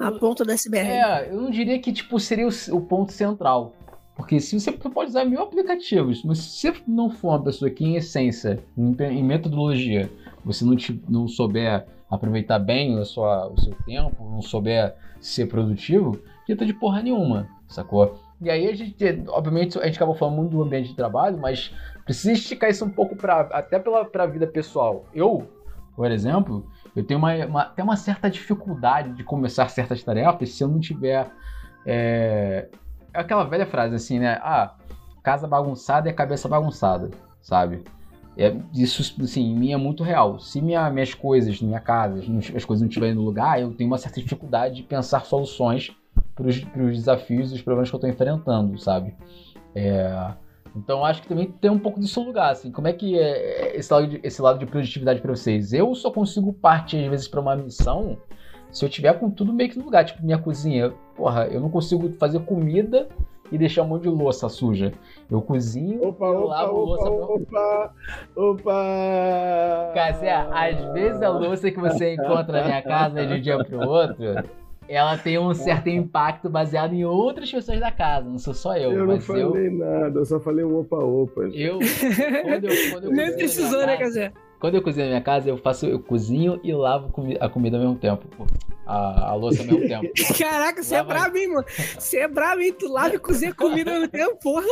A ponta do iceberg. É, eu não diria que tipo, seria o, o ponto central. Porque se você pode usar mil aplicativos, mas se você não for uma pessoa que, em essência, em, em metodologia, você não, te, não souber aproveitar bem a sua, o seu tempo, não souber ser produtivo, adianta de porra nenhuma, sacou? E aí a gente, obviamente, a gente acabou falando muito do ambiente de trabalho, mas precisa esticar isso um pouco pra, até pela pra vida pessoal. Eu, por exemplo, eu tenho uma, uma, até uma certa dificuldade de começar certas tarefas se eu não tiver. É, aquela velha frase assim, né? Ah, casa bagunçada é cabeça bagunçada, sabe? É, isso, assim, em mim é muito real. Se minha, minhas coisas, minha casa, as coisas não estiverem no lugar, eu tenho uma certa dificuldade de pensar soluções para os desafios e os problemas que eu estou enfrentando, sabe? É, então acho que também tem um pouco no lugar, assim. Como é que é esse lado de, esse lado de produtividade para vocês? Eu só consigo partir, às vezes, para uma missão se eu tiver com tudo meio que no lugar. Tipo, minha cozinha, porra, eu não consigo fazer comida e deixar um monte de louça suja. Eu cozinho, opa, eu lavo opa, louça. Opa, opa! Cássia, às vezes a louça que você encontra na minha casa de um dia pro outro, ela tem um certo impacto baseado em outras pessoas da casa. Não sou só eu. Eu mas não falei eu, nada, eu só falei um opa-opa. Eu, quando eu, quando eu Nem precisou, né, Casé? Quando eu cozinho na minha casa, eu faço, eu cozinho e lavo a comida ao mesmo tempo. pô. A, a louça ao mesmo tempo. *laughs* Caraca, você é brabo, hein, mano? Você é brabo, hein? Tu lava e cozinha comida ao mesmo tempo, porra.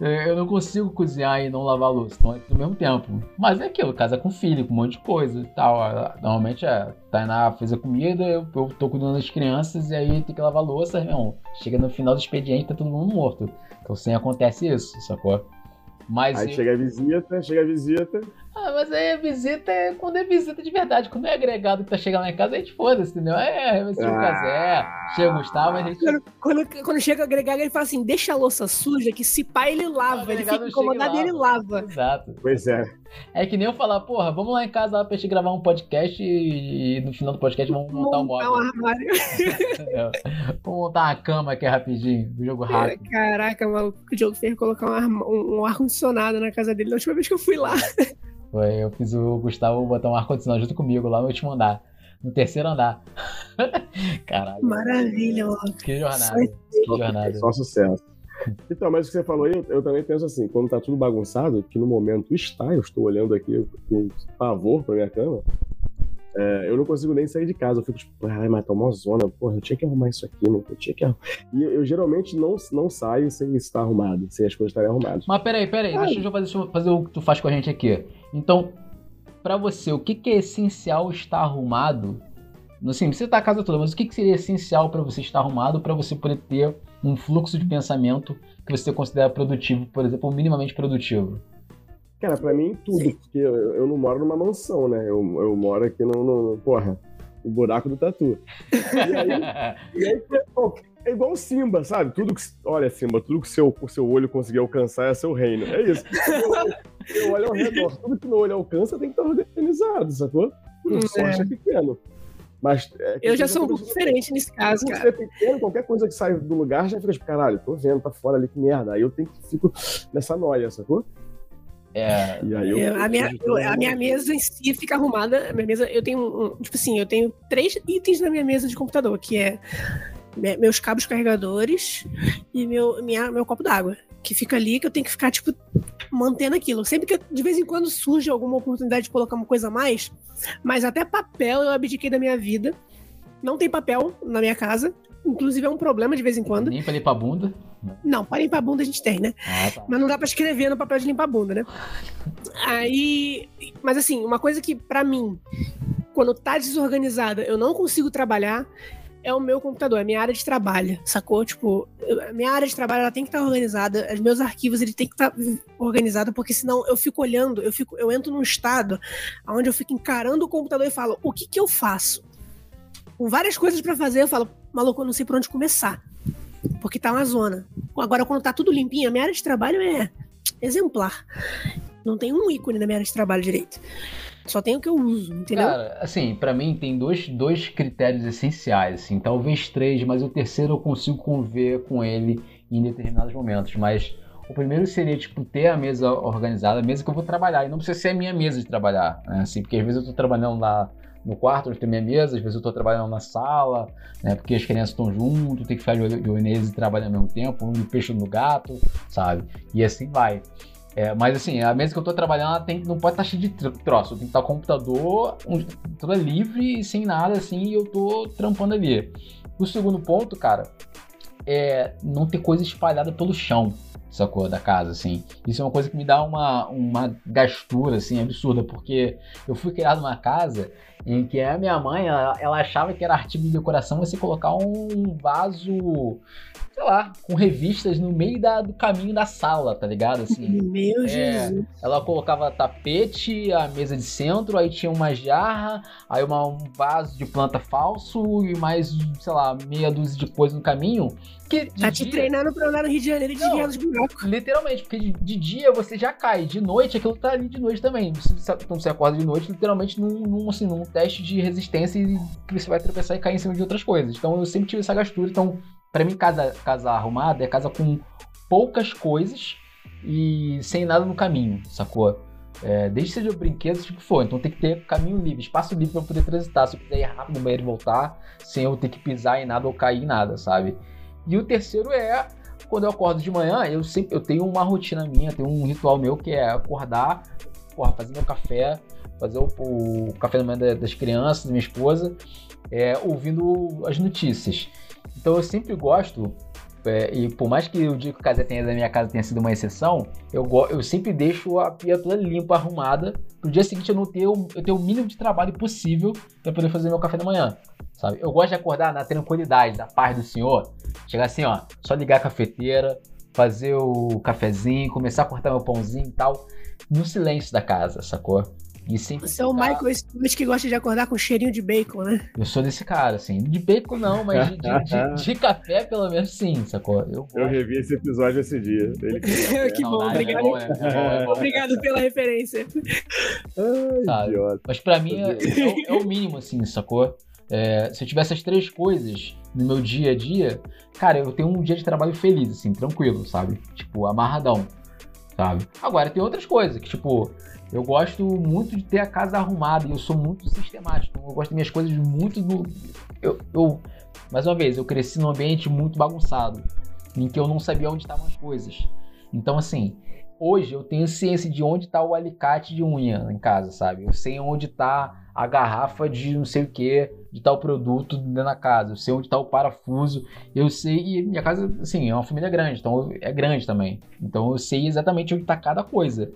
Eu não consigo cozinhar e não lavar a louça, então é tudo ao mesmo tempo. Mas é aquilo, casa com filho, com um monte de coisa e tal. Ah, Normalmente é, Tainá fez a comida, eu, eu tô cuidando das crianças e aí tem que lavar a louça, irmão. Chega no final do expediente, tá todo mundo morto. Então sempre acontece isso, sacou? Mas, Aí eu- chega a visita, chega a visita. Ah, mas aí a visita é quando é visita de verdade. Quando é agregado que tá chegando lá em casa, a gente foda-se, entendeu? É, vai ser o Ah. Casé, chega o Gustavo, a gente. Quando, quando, quando chega o agregado, ele fala assim: deixa a louça suja, que se pá, ele lava. Ele fica incomodado e ele lava. Exato. Pois é. É que nem eu falar, porra, vamos lá em casa lá pra gente gravar um podcast e, e no final do podcast vamos montar um Montar móvel. um armário. entendeu? *laughs* Vamos montar uma cama aqui rapidinho, um jogo rápido. Caraca, maluco, o Diogo fez colocar um, arma- um, um ar-condicionado na casa dele na última vez que eu fui lá. Foi, eu fiz o Gustavo botar um ar-condicionado junto comigo lá no último andar. No terceiro andar. *laughs* Caralho, Maravilha, que jornada. Só- Que jornada. Só sucesso. Então, mas o que você falou aí, eu, eu também penso assim, quando tá tudo bagunçado, que no momento está, eu estou olhando aqui com pavor pra minha cama, é, eu não consigo nem sair de casa. Eu fico tipo, ai, mas tá uma zona, porra, eu tinha que arrumar isso aqui, não, eu tinha que arrumar. E eu, eu geralmente não, não saio sem estar arrumado, sem as coisas estarem arrumadas. Mas peraí, peraí, deixa eu fazer, deixa eu fazer o que tu faz com a gente aqui. Então, pra você, o que, que é essencial estar arrumado? Assim, você tá a casa toda, mas o que, que seria essencial pra você estar arrumado pra você poder ter um fluxo de pensamento que você considera produtivo, por exemplo, ou minimamente produtivo? Cara, pra mim, tudo, porque eu, eu não moro numa mansão, né? Eu, eu moro aqui no, no, porra, o buraco do tatu. E aí, *laughs* E aí, pô, é igual o Simba, sabe? Tudo que. Olha, Simba, tudo que seu, o seu olho conseguir alcançar é seu reino. É isso. *laughs* Eu, olho ao redor. *laughs* Tudo que meu olho alcança tem que estar organizado, sacou? Hum, Sorte é pequeno. Mas. é Eu já sou um pouco diferente nesse caso, Por cara. ser pequeno, qualquer coisa que sai do lugar já fica tipo, caralho, tô vendo, tá fora ali, que merda. Aí eu tenho que fico nessa noia, sacou? É, E aí eu. Eu- a, minha, eu- a minha mesa em si fica arrumada. A minha mesa, eu tenho, um, tipo assim, eu tenho três itens na minha mesa de computador, que é me- meus cabos carregadores e meu, minha, meu copo d'água. Que fica ali, que eu tenho que ficar, tipo, mantendo aquilo. Sempre que, eu- de vez em quando, surge alguma oportunidade de colocar uma coisa a mais, mas até papel eu abdiquei da minha vida. Não tem papel na minha casa. Inclusive é um problema de vez em quando. nem pra limpar a bunda. Não, para limpar a bunda a gente tem, né? Ah, tá. Mas não dá pra escrever no papel de limpar a bunda, né? Aí. Mas assim, uma coisa que pra mim, quando tá desorganizada, eu não consigo trabalhar. É o meu computador, é a minha área de trabalho, sacou? Tipo, a minha área de trabalho ela tem que estar organizada, os meus arquivos ele tem que estar organizado, porque senão eu fico olhando, eu fico, eu entro num estado onde eu fico encarando o computador e falo, o que que eu faço? Com várias coisas pra fazer, eu falo, maluco, eu não sei por onde começar. Porque tá uma zona. Agora, quando tá tudo limpinho, a minha área de trabalho é exemplar. Não tem um ícone na minha área de trabalho direito. Só tem o que eu uso, entendeu? Cara, assim, para mim tem dois, dois critérios essenciais, assim, talvez três, mas o terceiro eu consigo conviver com ele em determinados momentos. Mas o primeiro seria, tipo, ter a mesa organizada, a mesa que eu vou trabalhar. E não precisa ser a minha mesa de trabalhar, né? Assim, porque às vezes eu tô trabalhando lá no quarto onde tem minha mesa, às vezes eu tô trabalhando na sala, né? Porque as crianças estão junto, tem que ficar de olho e trabalhar ao mesmo tempo, um peixe no gato, sabe? E assim vai. É, mas assim, a mesa que eu tô trabalhando, ela tem, não pode estar tá cheia de troço. Tem que estar tá o computador um, toda livre, sem nada, assim, e eu tô trampando ali. O segundo ponto, cara, é não ter coisa espalhada pelo chão, sacou? Da casa, assim. Isso é uma coisa que me dá uma, uma gastura, assim, absurda, porque eu fui criado numa casa em que a minha mãe, ela, ela achava que era artigo de decoração você colocar um vaso sei lá, com revistas no meio da, do caminho da sala, tá ligado? Assim, *laughs* Meu é, Jesus. Ela colocava tapete, a mesa de centro, aí tinha uma jarra, aí uma, um vaso de planta falso e mais, sei lá, meia dúzia de coisas no caminho. Que tá te dia... treinando pra andar no Rio de Janeiro e desviar dos buracos. Literalmente, porque de, de, dia você já cai, de noite aquilo tá ali de noite também. Você, então você acorda de noite, literalmente num, num, assim, num teste de resistência e você vai tropeçar e cair em cima de outras coisas. Então eu sempre tive essa gastura, então para mim, casa, casa arrumada é casa com poucas coisas e sem nada no caminho, sacou? É, desde que seja brinquedos, tipo for. Então tem que ter caminho livre, espaço livre para poder transitar. Se eu quiser ir rápido no banheiro e voltar, sem eu ter que pisar em nada ou cair em nada, sabe? E o terceiro é quando eu acordo de manhã, eu sempre eu tenho uma rotina minha, tenho um ritual meu que é acordar, porra, fazer meu café, fazer o, o café da manhã das crianças, da minha esposa, é, ouvindo as notícias. Então eu sempre gosto, é, e por mais que o dia que o casa tenha da minha casa tenha sido uma exceção, eu, eu sempre deixo a pia toda limpa, arrumada, pro dia seguinte eu não ter eu ter o mínimo de trabalho possível para poder fazer meu café da manhã. Sabe? Eu gosto de acordar na tranquilidade, da paz do Senhor. Chegar assim, ó, só ligar a cafeteira, fazer o cafezinho, começar a cortar meu pãozinho e tal, no silêncio da casa, sacou? E sempre Você é o Michael Smith que gosta de acordar com cheirinho de bacon, né? Eu sou desse cara, assim. De bacon não, mas de, de, de, *laughs* de café pelo menos sim, sacou? Eu, eu revi esse episódio esse dia. Dele *laughs* que, bom, obrigado. É bom, é, é bom, obrigado pela referência. Ai, idiota. Mas pra mim é, é, o mínimo, assim, sacou? É, se eu tivesse essas três coisas no meu dia a dia, cara, eu tenho um dia de trabalho feliz, assim, tranquilo, sabe? Tipo, amarradão, sabe? Agora, tem outras coisas que, tipo, eu gosto muito de ter a casa arrumada e eu sou muito sistemático. Eu gosto das minhas coisas muito do. Eu, eu, mais uma vez, eu cresci num ambiente muito bagunçado, em que eu não sabia onde estavam as coisas. Então, assim, hoje eu tenho ciência de onde está o alicate de unha em casa, sabe? Eu sei onde está a garrafa de não sei o que, de tal produto dentro da casa. Eu sei onde está o parafuso. Eu sei. E minha casa, assim, é uma família grande, então é grande também. Então eu sei exatamente onde está cada coisa,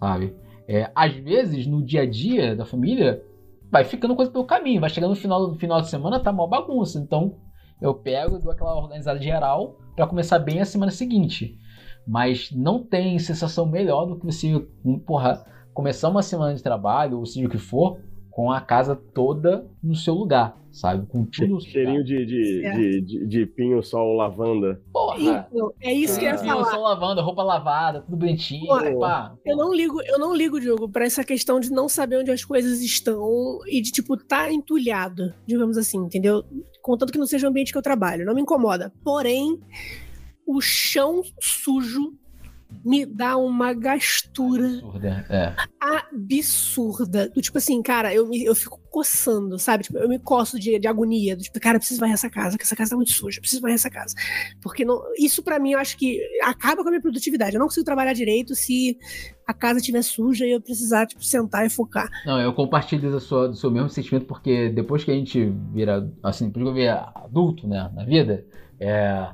sabe? É, às vezes, no dia a dia da família, vai ficando coisa pelo caminho. Vai chegando no final, no final de semana, tá uma bagunça. Então, eu pego e dou aquela organizada geral para começar bem a semana seguinte. Mas não tem sensação melhor do que você, porra, começar uma semana de trabalho, ou seja o que for, com a casa toda no seu lugar, sabe? Com tudo. Cheirinho de, de, de, de, de, pinho, sol, lavanda. Porra! Então, é isso que eu ia falar. Pinho, sol, lavanda, roupa lavada, tudo bonitinho. Porra, eu não ligo, eu não ligo, Diogo, pra essa questão de não saber onde as coisas estão e de, tipo, tá entulhado, digamos assim, entendeu? Contanto que não seja o ambiente que eu trabalho. Não me incomoda. Porém, o chão sujo me dá uma gastura absurda. É. absurda. Do tipo assim, cara, eu, me, eu fico coçando, sabe? Tipo, eu me coço de, de agonia. Do tipo, cara, eu preciso varrer essa casa, que essa casa tá muito suja, eu preciso varrer essa casa. Porque não, isso para mim eu acho que acaba com a minha produtividade. Eu não consigo trabalhar direito se a casa estiver suja e eu precisar, tipo, sentar e focar. Não, eu compartilho do seu, do seu mesmo sentimento, porque depois que a gente vira, assim, depois que eu vira adulto, né, na vida, é,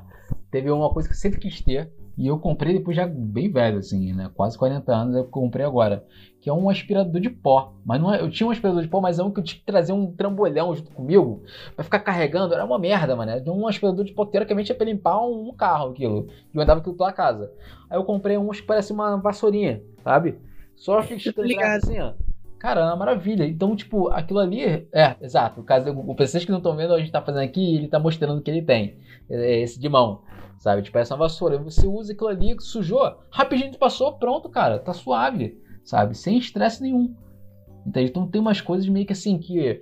teve uma coisa que eu sempre quis ter, e eu comprei depois já bem velho, assim, né? Quase 40 anos eu comprei agora. Que é um aspirador de pó. Mas não é, eu tinha um aspirador de pó, mas é um que eu tinha que trazer um trambolhão junto comigo pra ficar carregando. Era uma merda, mano. Era um aspirador de pó, teoricamente é pra limpar um, carro aquilo. E eu andava aquilo pela casa. Aí eu comprei um que parece uma vassourinha, sabe? Só que *laughs* assim, ó. Cara, é uma maravilha. Então, tipo, aquilo ali. É, exato. O caso, vocês que não estão vendo, a gente tá fazendo aqui, ele tá mostrando o que ele tem. É esse de mão sabe? Tipo, essa vassoura. Você usa aquilo ali, sujou, rapidinho passou, pronto, cara, tá suave, sabe? Sem estresse nenhum. Entende? Então tem umas coisas meio que assim que.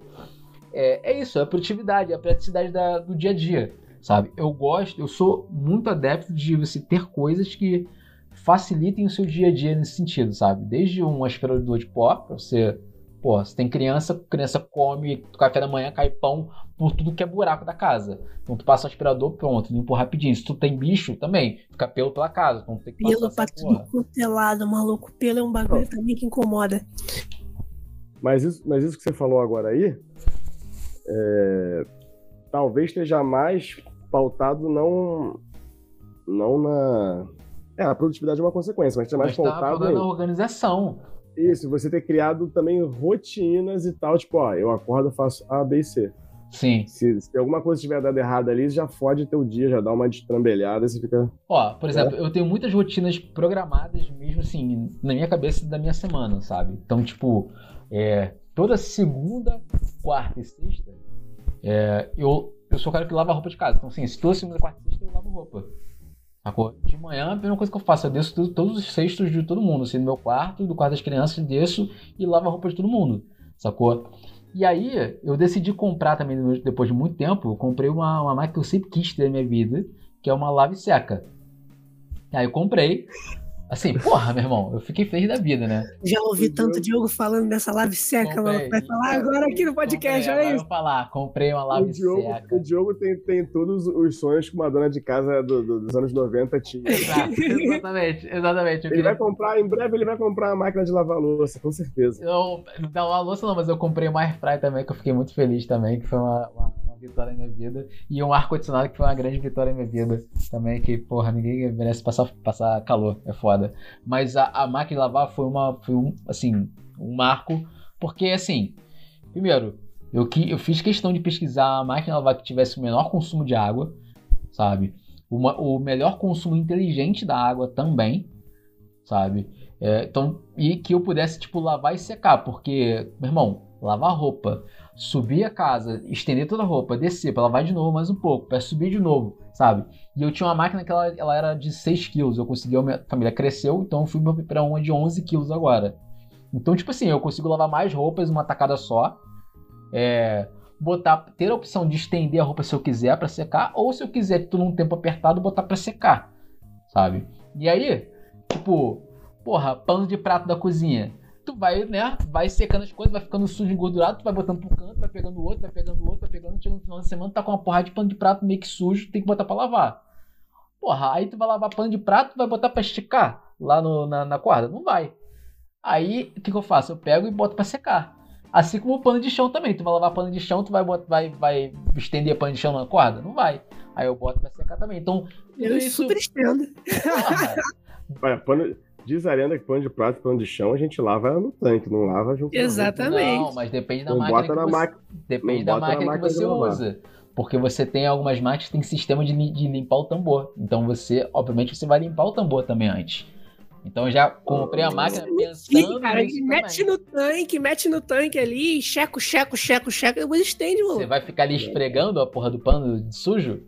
É, é isso, é a produtividade, é a praticidade da, do dia a dia, sabe? Eu gosto, eu sou muito adepto de você ter coisas que facilitem o seu dia a dia nesse sentido, sabe? Desde um aspirador de pó, pra você Pô, se tem criança, criança come café da manhã, cai pão por tudo que é buraco da casa. Então tu passa o aspirador, pronto, limpo rapidinho. Se tu tem bicho, também, fica pelo pela casa. Então tem que pelo pra tudo quanto maluco. Pelo é um bagulho oh. também que incomoda. Mas isso, mas isso que você falou agora aí, é, talvez esteja mais pautado não, não na... É, a produtividade é uma consequência, mas esteja mais mas pautado tá na organização. Isso, você ter criado também rotinas e tal, tipo, ó, eu acordo, faço A, B e C. Sim. Se, se alguma coisa tiver dado errado ali, já fode teu dia, já dá uma destrambelhada você fica. Ó, por exemplo, é. eu tenho muitas rotinas programadas mesmo assim, na minha cabeça da minha semana, sabe? Então, tipo, é, toda segunda, quarta e sexta, é, eu, eu sou o cara que lava a roupa de casa. Então, assim, se toda segunda, quarta e sexta eu lavo roupa. Sacou? De manhã, a primeira coisa que eu faço, eu desço todos os cestos de todo mundo, assim, no meu quarto, do quarto das crianças, desço e lavo a roupa de todo mundo, sacou? E aí, eu decidi comprar também, depois de muito tempo, eu comprei uma, uma máquina que eu sempre quis ter na minha vida, que é uma lave seca. Aí eu comprei, Assim, porra, meu irmão, eu fiquei feliz da vida, né? Já ouvi tanto Diogo falando dessa live seca, comprei, mano. Vai falar agora aqui no podcast, comprei, é isso? Vou falar, comprei uma live o Diogo, seca. O Diogo tem, tem todos os sonhos que uma dona de casa do, do, dos anos 90 tinha. Exato, exatamente, exatamente. ele queria... vai comprar, em breve ele vai comprar uma máquina de lavar louça, com certeza. Eu, não lavar louça não, mas eu comprei uma airfryer também, que eu fiquei muito feliz também, que foi uma, uma vitória na minha vida. E um ar-condicionado que foi uma grande vitória na minha vida. Também que, porra, ninguém merece passar, passar calor. É foda. Mas a, a máquina de lavar foi uma. Foi um, assim, um marco. Porque, assim, primeiro, eu, que, eu fiz questão de pesquisar a máquina de lavar que tivesse o menor consumo de água, sabe? Uma, o melhor consumo inteligente da água também, sabe? É, então, e que eu pudesse, tipo, lavar e secar, porque, meu irmão, lavar roupa, subir a casa, estender toda a roupa, descer para lavar de novo mais um pouco, para subir de novo, sabe? E eu tinha uma máquina que ela, ela era de 6 quilos, eu consegui, a minha família cresceu, então eu fui para uma de 11 quilos agora. Então, tipo assim, eu consigo lavar mais roupas uma tacada só, é, botar, ter a opção de estender a roupa se eu quiser para secar, ou se eu quiser, tu num tempo apertado, botar para secar, sabe? E aí, tipo, porra, pano de prato da cozinha tu vai, né, vai secando as coisas, vai ficando sujo, engordurado, tu vai botando pro canto, vai pegando outro, vai pegando outro, vai pegando, chega no final da semana, tá com uma porrada de pano de prato meio que sujo, tem que botar pra lavar. Porra, aí tu vai lavar pano de prato, vai botar pra esticar lá no, na, na corda? Não vai. Aí, o que, que eu faço? Eu pego e boto pra secar. Assim como o pano de chão também. Tu vai lavar pano de chão, tu vai, botar, vai, vai estender pano de chão na corda? Não vai. Aí eu boto pra secar também. Então, eu isso... super estendo. *laughs* Olha, pano, Diz a lenda que pano de prato e pano de chão a gente lava no tanque, não lava junto. Exatamente. Não, mas depende da não máquina. Bota na você, máquina. Depende da máquina, máquina que você usa. Porque você tem algumas máquinas que tem sistema de, de limpar o tambor. Então você, obviamente, você vai limpar o tambor também antes. Então eu já comprei a máquina pensando. Sim, cara, mete no tanque, mete no tanque ali, checo, checo, checo, checo, depois estende, mano. Você vai ficar ali esfregando a porra do pano sujo?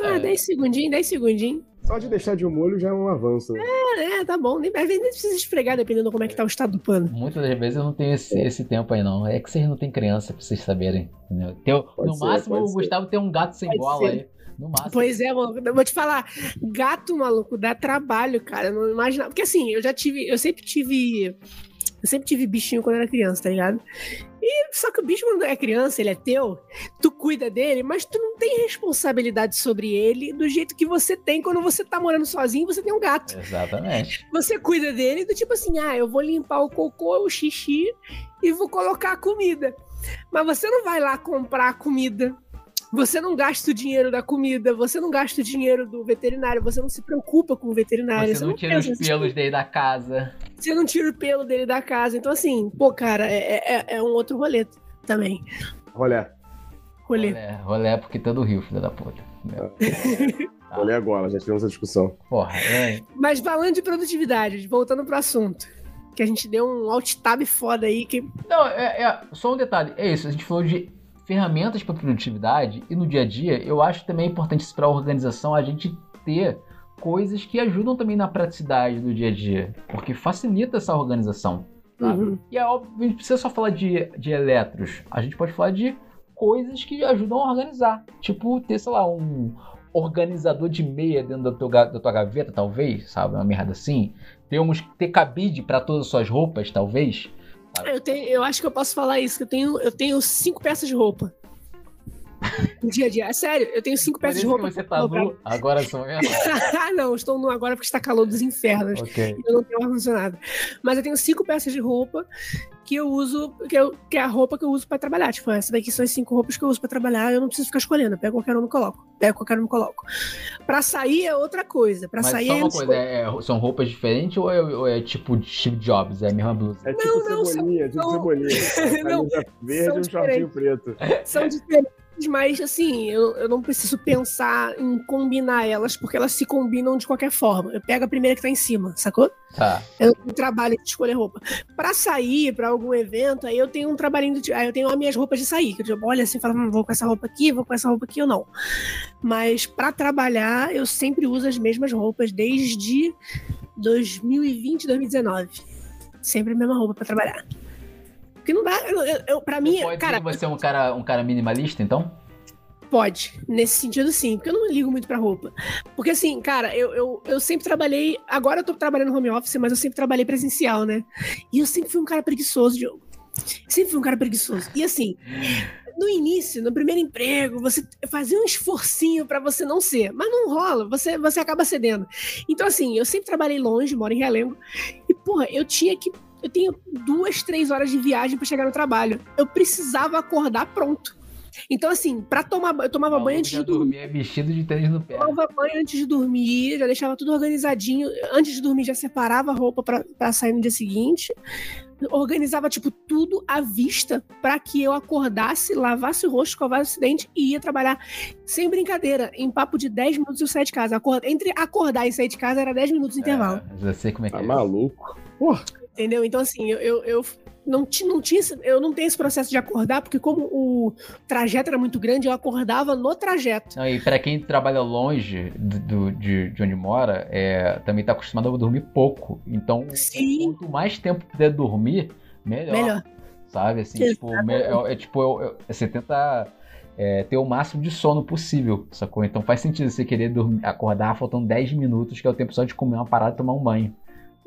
Ah, é... 10 segundinhos, 10 segundinhos. Só de deixar de um molho já é um avanço. Né? É, é, tá bom. Nem, às vezes nem precisa esfregar, dependendo de como é que tá o estado do pano. Muitas das vezes eu não tenho esse, esse tempo aí, não. É que vocês não têm criança pra vocês saberem. Entendeu? no ser, máximo, o Gustavo tem um gato sem pode bola ser. aí. No máximo. Pois é, mano. Eu vou te falar. Gato, maluco, dá trabalho, cara. Eu não imaginava. Porque assim, eu já tive. Eu sempre tive eu sempre tive bichinho quando era criança, tá ligado? E só que o bicho, quando é criança, ele é teu, tu cuida dele, mas tu não tem responsabilidade sobre ele do jeito que você tem quando você tá morando sozinho e você tem um gato. Exatamente. Você cuida dele do tipo assim, ah, eu vou limpar o cocô, o xixi e vou colocar a comida. Mas você não vai lá comprar a comida você não gasta o dinheiro da comida, você não gasta o dinheiro do veterinário, você não se preocupa com o veterinário. Você, você não, tira os pelos dele da casa. Você não tira o pelo dele da casa. Então, assim, pô, cara, é, é, é um outro rolê também. Rolê. Rolê. Rolê, rolê porque todo rio, filho da puta. Tá. *laughs* Rolê agora, já tivemos essa discussão. Porra, é. Mas falando de produtividade, voltando pro assunto que a gente deu um alt tab foda aí. Que... Não, é, é, só um detalhe. É isso, a gente falou de ferramentas para produtividade e no dia a dia, eu acho também importante para a organização a gente ter coisas que ajudam também na praticidade do dia a dia, porque facilita essa organização. Uhum. E é óbvio, a gente precisa só falar de, de eletros. A gente pode falar de coisas que ajudam a organizar. Tipo, ter, sei lá, um organizador de meia dentro da tua, da tua gaveta, talvez, sabe? Uma merda assim. Temos ter cabide para todas as suas roupas, talvez. Eu, tenho, eu acho que eu posso falar isso, eu tenho, eu tenho cinco peças de roupa. No dia a dia. É sério, eu tenho cinco peças de roupa. você tá nu agora só Ah, *laughs* não, estou nu agora porque está calor dos infernos. Okay. Eu não tenho ar-condicionado. Mas eu tenho cinco peças de roupa que eu uso, que, eu, que é a roupa que eu uso para trabalhar. Tipo, essa daqui são as cinco roupas que eu uso para trabalhar, eu não preciso ficar escolhendo. Eu pego qualquer uma e coloco. Pego qualquer uma e coloco. Pra sair é outra coisa. Pra Mas sair só é uma coisa, é, é, são roupas diferentes ou é, ou é, tipo Steve Jobs? É a mesma blusa? É tipo não, não, cebolinha, são, tipo cebolinha. *laughs* não, verde e um shortinho preto. São diferentes mas assim, eu, eu não preciso pensar em combinar elas, porque elas se combinam de qualquer forma. Eu pego a primeira que tá em cima, sacou? Tá. Eu não trabalho de escolher roupa. Pra sair, pra algum evento, aí eu tenho um trabalhinho de. Aí eu tenho as minhas roupas de sair. Que eu digo, olha assim, falo, hum, vou com essa roupa aqui, vou com essa roupa aqui ou não. Mas pra trabalhar, eu sempre uso as mesmas roupas desde 2020, 2019. Sempre a mesma roupa pra trabalhar. Porque não dá. Eu, eu, pra mim. Pode cara, você é um cara, um cara minimalista, então? Pode, nesse sentido sim, porque eu não ligo muito pra roupa. Porque assim, cara, eu, eu, eu sempre trabalhei. Agora eu tô trabalhando home office, mas eu sempre trabalhei presencial, né? E eu sempre fui um cara preguiçoso, Diogo. Sempre fui um cara preguiçoso. E assim, no início, no primeiro emprego, você fazia um esforcinho para você não ser, mas não rola, você, você acaba cedendo. Então, assim, eu sempre trabalhei longe, moro em Realengo, e, porra, eu tinha que eu tenho duas, três horas de viagem para chegar no trabalho. Eu precisava acordar pronto. Então, assim, pra tomar eu tomava banho antes de dormir. é vestido de tênis no pé. Tomava banho antes de dormir, já deixava tudo organizadinho. Antes de dormir, já separava a roupa para sair no dia seguinte. Organizava, tipo, tudo à vista para que eu acordasse, lavasse o rosto, escovasse o dente e ia trabalhar. Sem brincadeira, em papo de 10 minutos eu saí de casa. Entre acordar e sair de casa era 10 minutos de intervalo. É, já sei como é que tá é. maluco. Porra. Entendeu? Então, assim, eu, eu, eu não, não tinha, eu não tenho esse processo de acordar, porque como o trajeto era muito grande, eu acordava no trajeto. Não, e para quem trabalha longe do, de, de onde mora, é, também tá acostumado a dormir pouco. Então, Sim. quanto mais tempo puder dormir, melhor. Melhor. Sabe? Assim, tipo, é, é, tipo, eu, eu, você tenta é, ter o máximo de sono possível, sacou? Então faz sentido você querer dormir, acordar faltando 10 minutos, que é o tempo só de comer uma parada e tomar um banho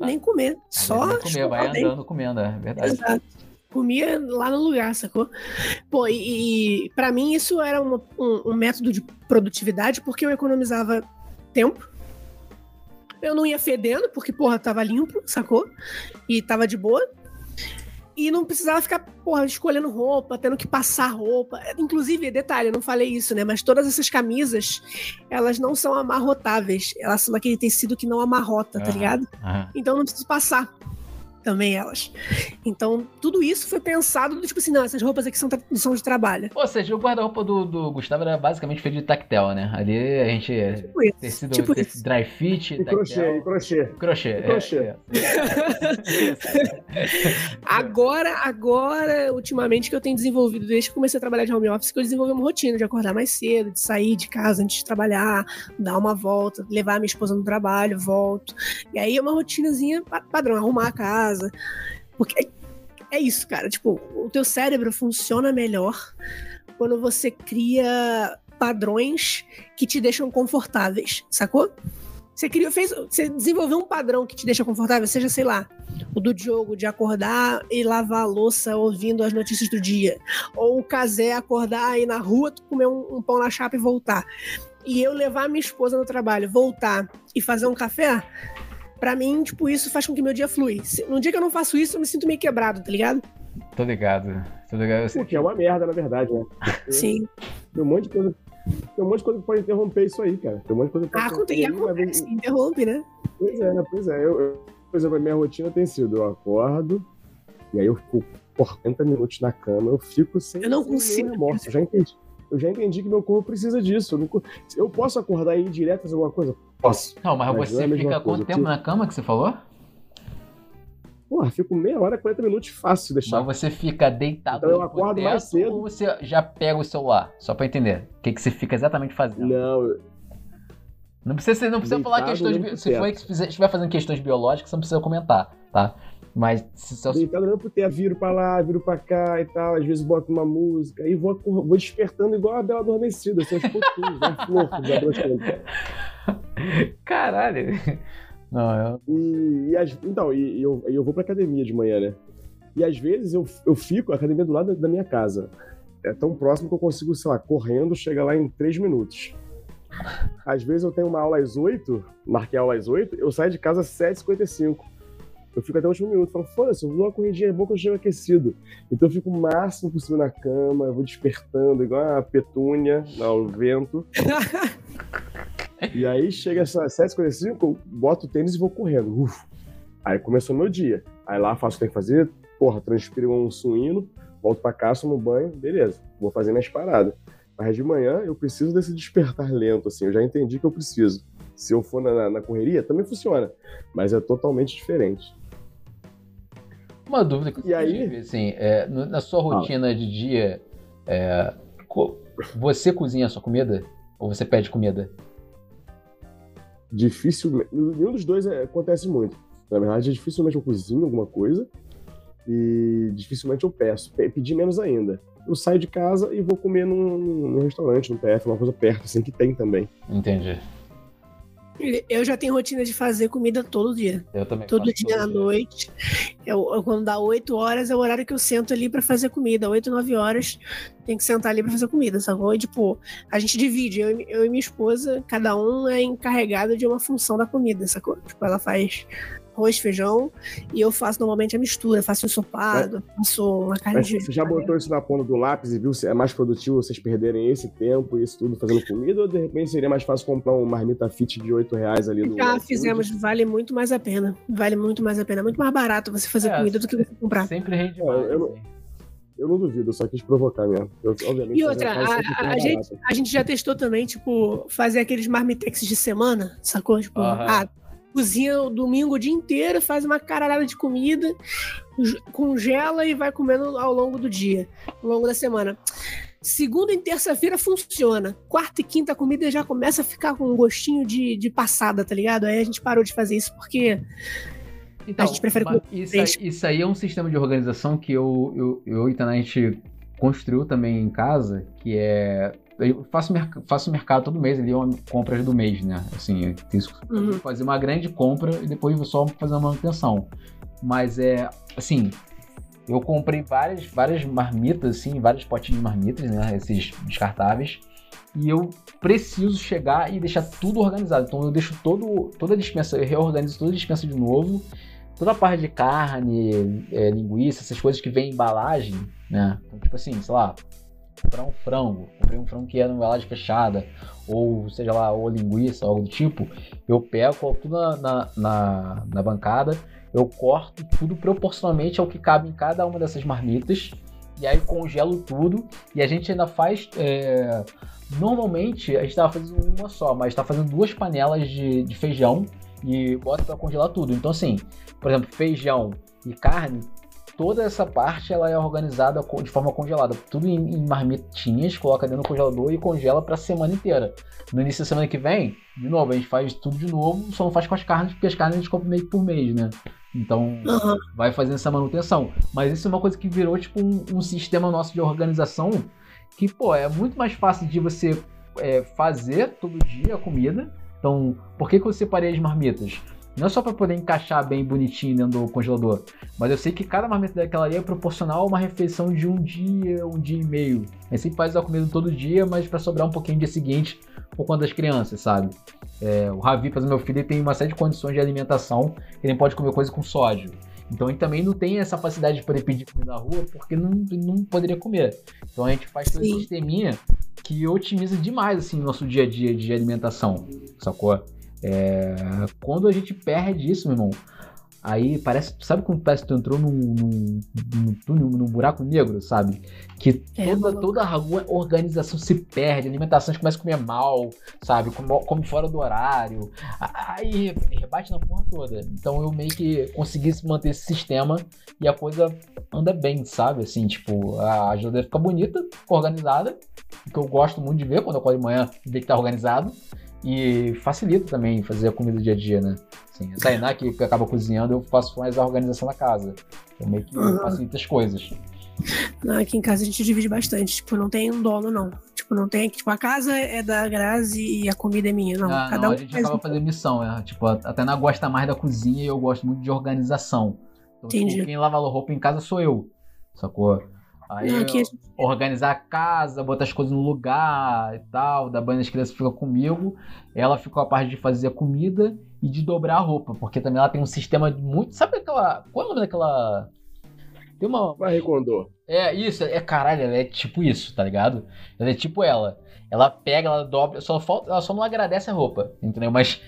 nem comer. Só. Nem comer, vai andando comendo, é verdade. Exato. Comia lá no lugar, sacou? Pô, e, e para mim isso era uma, um, um método de produtividade porque eu economizava tempo. Eu não ia fedendo, porque, porra, tava limpo, sacou? E tava de boa e não precisava ficar, porra, escolhendo roupa, tendo que passar roupa. Inclusive, detalhe, eu não falei isso, né? Mas todas essas camisas, elas não são amarrotáveis. Elas são daquele tecido que não amarrota, tá ligado? Então não preciso passar também elas. Então, tudo isso foi pensado, tipo assim, não, essas roupas aqui são, são de trabalho. Ou seja, o guarda-roupa do, do Gustavo era basicamente feito de tactel, né? Ali a gente. Tipo isso. Tecido, tipo tecido dry fit. E crochê, e crochê. Crochê. E crochê. É, é. *laughs* agora, agora, ultimamente, que eu tenho desenvolvido, desde que comecei a trabalhar de home office, que eu desenvolvi uma rotina de acordar mais cedo, de sair de casa antes de trabalhar, dar uma volta, levar a minha esposa no trabalho, volto. E aí é uma rotinazinha padrão, arrumar a casa casa. Porque é isso, cara. Tipo, o teu cérebro funciona melhor quando você cria padrões que te deixam confortáveis, sacou? Você criou, fez, você desenvolveu um padrão que te deixa confortável, seja, sei lá, o do Diogo de acordar e lavar a louça ouvindo as notícias do dia. Ou o Casé acordar e ir na rua, comer um, um pão na chapa e voltar. E eu levar minha esposa no trabalho, voltar e fazer um café, Pra mim, tipo, isso faz com que meu dia flui. No dia que eu não faço isso, eu me sinto meio quebrado, tá ligado? Tô ligado. Tô ligado. O que é uma merda, na verdade, né? Sim. Tem um monte de coisa. Tem um monte de coisa que pode interromper isso aí, cara. Tem um monte de coisa que pode ah, interromper. Ah, acontece, interrompe, né? Pois é, pois é. Eu, eu, por exemplo, a minha rotina tem sido: eu acordo, e aí eu fico por 40 minutos na cama, eu fico sem. Eu não consigo. Morto, já entendi. Eu já entendi que meu corpo precisa disso. Eu, não, eu posso acordar e ir direto fazer alguma coisa? Posso. Não, mas, mas você não é fica quanto tempo na cama que você falou? Porra, fico meia hora, 40 minutos fácil deixar. Mas você fica deitado então eu acordo mais cedo. ou você já pega o celular? Só pra entender. O que, que você fica exatamente fazendo? Não. Não precisa, não precisa falar questões. Se for que estiver fazendo questões biológicas, você não precisa comentar. tá? Mas se só... Deitado olhando pro teto, viro pra lá, viro pra cá e tal. Às vezes boto uma música e vou, vou despertando igual a Bela Adormecida, assim, aos pouquinhos, né? flor, *laughs* Caralho. Não, eu... E, e as, então, e, e eu, eu vou pra academia de manhã, né? E às vezes eu, eu fico, a academia do lado da minha casa. É tão próximo que eu consigo, sei lá, correndo, chegar lá em três minutos. Às vezes eu tenho uma aula às 8, marquei a aula às 8, eu saio de casa às 7h55. Eu fico até o último minuto, falo, foda-se, eu vou dar uma corridinha, é bom que eu chego aquecido. Então eu fico o máximo possível na cama, eu vou despertando, igual a petúnia ao vento. *laughs* e aí chega às 7h55, eu boto o tênis e vou correndo. Uf. Aí começou meu dia. Aí lá faço o que tem que fazer, porra, transpiro um suíno, volto pra casa, tomo banho, beleza, vou fazer minhas paradas. Mas de manhã eu preciso desse despertar lento, assim, eu já entendi que eu preciso. Se eu for na, na correria, também funciona, mas é totalmente diferente. Uma dúvida que e aí, tive, assim, é, na sua rotina ah. de dia, é, você cozinha a sua comida? Ou você pede comida? Dificilmente. Nenhum dos dois é, acontece muito. Na verdade, dificilmente eu cozinho alguma coisa e dificilmente eu peço. Pedir menos ainda. Eu saio de casa e vou comer num, num restaurante, num PF, uma coisa perto, assim, que tem também. Entendi. Eu já tenho rotina de fazer comida todo dia. Eu também. Todo dia todo à dia. noite. Eu, eu, quando dá 8 horas é o horário que eu sento ali para fazer comida. 8, 9 horas tem que sentar ali para fazer comida, sacou? E, tipo, a gente divide. Eu, eu, e minha esposa, cada um é encarregado de uma função da comida, sacou? Tipo, ela faz arroz, feijão, e eu faço normalmente a mistura, faço ensopado, é. faço uma carne Mas de... Você já botou isso na ponta do lápis e viu se é mais produtivo vocês perderem esse tempo e isso tudo fazendo comida, ou de repente seria mais fácil comprar um marmita fit de 8 reais ali no... Já fizemos, vale muito mais a pena, vale muito mais a pena, é muito mais barato você fazer é, comida do que você comprar. Sempre rende mais, eu, eu, eu não duvido, só quis provocar mesmo. Eu, obviamente, e outra, a, a, gente, a gente já testou também, tipo, fazer aqueles marmitex de semana, sacou? Tipo, uh -huh. ah, cozinha o domingo o dia inteiro, faz uma caralhada de comida, congela e vai comendo ao longo do dia, ao longo da semana. Segunda e terça-feira funciona. Quarta e quinta a comida já começa a ficar com um gostinho de, de passada, tá ligado? Aí a gente parou de fazer isso porque então, a gente prefere comer. Isso, aí, isso aí é um sistema de organização que eu, eu, eu e a gente construiu também em casa, que é eu faço, faço mercado todo mês, ali, uma compras do mês, né? Assim, eu tenho uhum. fazer uma grande compra e depois vou só fazer uma manutenção. Mas é, assim, eu comprei várias, várias marmitas, assim, vários potinhos de marmitas, né? Esses descartáveis. E eu preciso chegar e deixar tudo organizado. Então eu deixo todo, toda a dispensa, eu reorganizo toda a dispensa de novo. Toda a parte de carne, é, linguiça, essas coisas que vem em embalagem, né? Então, tipo assim, sei lá, comprar um frango, comprei um frango que é numa embalagem fechada, ou seja lá, ou linguiça, algo do tipo, eu pego, coloco tudo na, na, na, na bancada, eu corto tudo proporcionalmente ao que cabe em cada uma dessas marmitas, e aí congelo tudo, e a gente ainda faz. É... Normalmente a gente estava fazendo uma só, mas está fazendo duas panelas de, de feijão e bota para congelar tudo. Então, assim, por exemplo, feijão e carne, toda essa parte ela é organizada de forma congelada, tudo em, em marmitinhas, coloca dentro do congelador e congela para a semana inteira. No início da semana que vem, de novo, a gente faz tudo de novo, só não faz com as carnes, porque as carnes a gente compra meio por mês, né? Então, uhum. vai fazendo essa manutenção. Mas isso é uma coisa que virou tipo um, um sistema nosso de organização que, pô, é muito mais fácil de você é, fazer todo dia a comida. Então, por que, que eu separei as marmitas? Não é só para poder encaixar bem bonitinho dentro do congelador, mas eu sei que cada marmita daquela ali é proporcional a uma refeição de um dia, um dia e meio. A gente sempre faz a comida todo dia, mas para sobrar um pouquinho no dia seguinte por conta das crianças, sabe? É, o Ravi, exemplo, meu filho, ele tem uma série de condições de alimentação, ele pode comer coisa com sódio. Então ele também não tem essa facilidade de poder pedir comida na rua porque não, não poderia comer. Então a gente faz todo esse sisteminha que otimiza demais assim, o nosso dia a dia de alimentação, sacou? É, quando a gente perde isso, meu irmão, aí parece. Sabe como parece que tu entrou num, num, num túnel, num buraco negro, sabe? Que é, toda, toda a organização se perde, a alimentação começa a comer mal, sabe? Come, come fora do horário. Aí rebate na porra toda. Então eu meio que consegui manter esse sistema e a coisa anda bem, sabe? Assim, tipo, a geladeira fica bonita, organizada, que eu gosto muito de ver quando eu acordo de manhã, ver que tá organizado. E facilita também fazer a comida do dia a dia, né? Assim, a Tainá que, que acaba cozinhando, eu faço mais a organização da casa. Eu meio que uhum. facilito as coisas. Não, aqui em casa a gente divide bastante. Tipo, não tem um dono, não. Tipo, não tem. Tipo, a casa é da Grazi e a comida é minha. Não, ah, cada não, um a gente acaba um... fazendo missão. É. Tipo, a Tainá gosta mais da cozinha e eu gosto muito de organização. Então, tipo, Entendi. Tipo, quem lava roupa em casa sou eu. Sacou? Aí não, aqui... organizar a casa, botar as coisas no lugar e tal, da banho das crianças fica comigo. Ela ficou a parte de fazer a comida e de dobrar a roupa, porque também ela tem um sistema muito. Sabe aquela. Qual é o nome daquela. Tem uma. Marie Kondo. É, isso, é caralho, ela é tipo isso, tá ligado? Ela é tipo ela. Ela pega, ela dobra, só falta, ela só não agradece a roupa, entendeu? Mas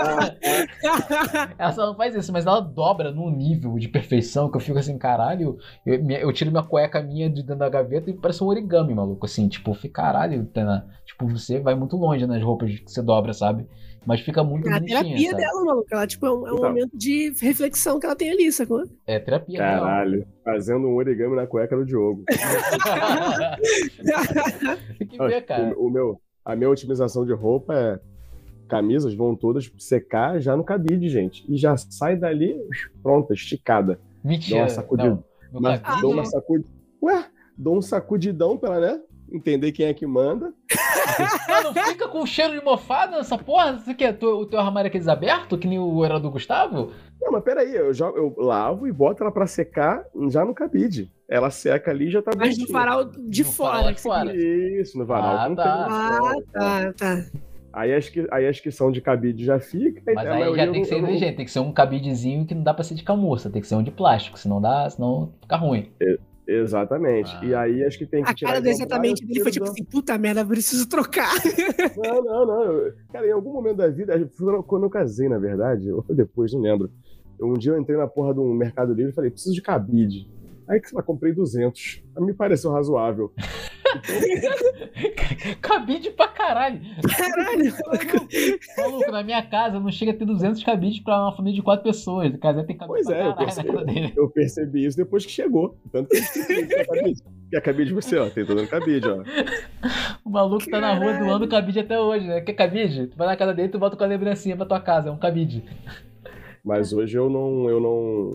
ela, *laughs* ela só não faz isso, mas ela dobra num nível de perfeição que eu fico assim, caralho, eu, eu tiro minha cueca minha de dentro da gaveta e parece um origami, maluco, assim, tipo, fica caralho, tipo, você vai muito longe nas roupas que você dobra, sabe? Mas fica muito É a terapia sabe? dela, maluco. Ela, tipo, é um, é um então. momento de reflexão que ela tem ali, sacou? É terapia Caralho. Real. Fazendo um origami na cueca do Diogo. *laughs* *laughs* tem que ver, cara. O, o, meu, a minha otimização de roupa é camisas vão todas secar já no cabide, gente. E já sai dali pronta, esticada. Mentira. Dou uma sacudida. Não, mas, dou uma sacudida. Ué, dou um sacudidão pra, né? Entender quem é que manda. não fica com cheiro de mofada nessa porra? Você quer o teu armário é aqueles aberto, que nem o era do Gustavo? Não, mas peraí, eu, jogo, eu lavo e boto ela pra secar já no cabide. Ela seca ali e já tá Mas no varal de no fora. De fora. Isso, no varal. Ah, tá. Ah, tá, tá. Aí acho, que, aí acho que são de cabide já fica. Mas aí já tem que ser inteligente, tem que ser um cabidezinho que não dá pra ser de camurça, tem que ser um de plástico, senão dá, senão fica ruim. É. Exatamente. Ah. E aí acho que tem que a tirar. A cara do exatamente dele foi tipo assim: puta merda, preciso trocar. *laughs* Não, não, não. Cara, em algum momento da vida, quando eu casei, na verdade, *laughs* ou depois, não lembro. Um dia eu entrei na porra de um Mercado Livre e falei: preciso de cabide. Aí que eu comprei 200. Me pareceu razoável. *laughs* cabide pra caralho. Caralho. Maluco, na minha casa não chega a ter 200 cabides pra uma família de quatro pessoas. A casa tem cabide pois é, eu percebi, eu percebi, isso depois que chegou. Tanto que eu cabide. Quer cabide você, ó. Tem todo no cabide, ó. O maluco tá na rua doando cabide até hoje, né? Quer cabide? Tu vai na casa dele e tu volta com a lembrancinha pra tua casa. É um cabide. Mas hoje eu não, eu não,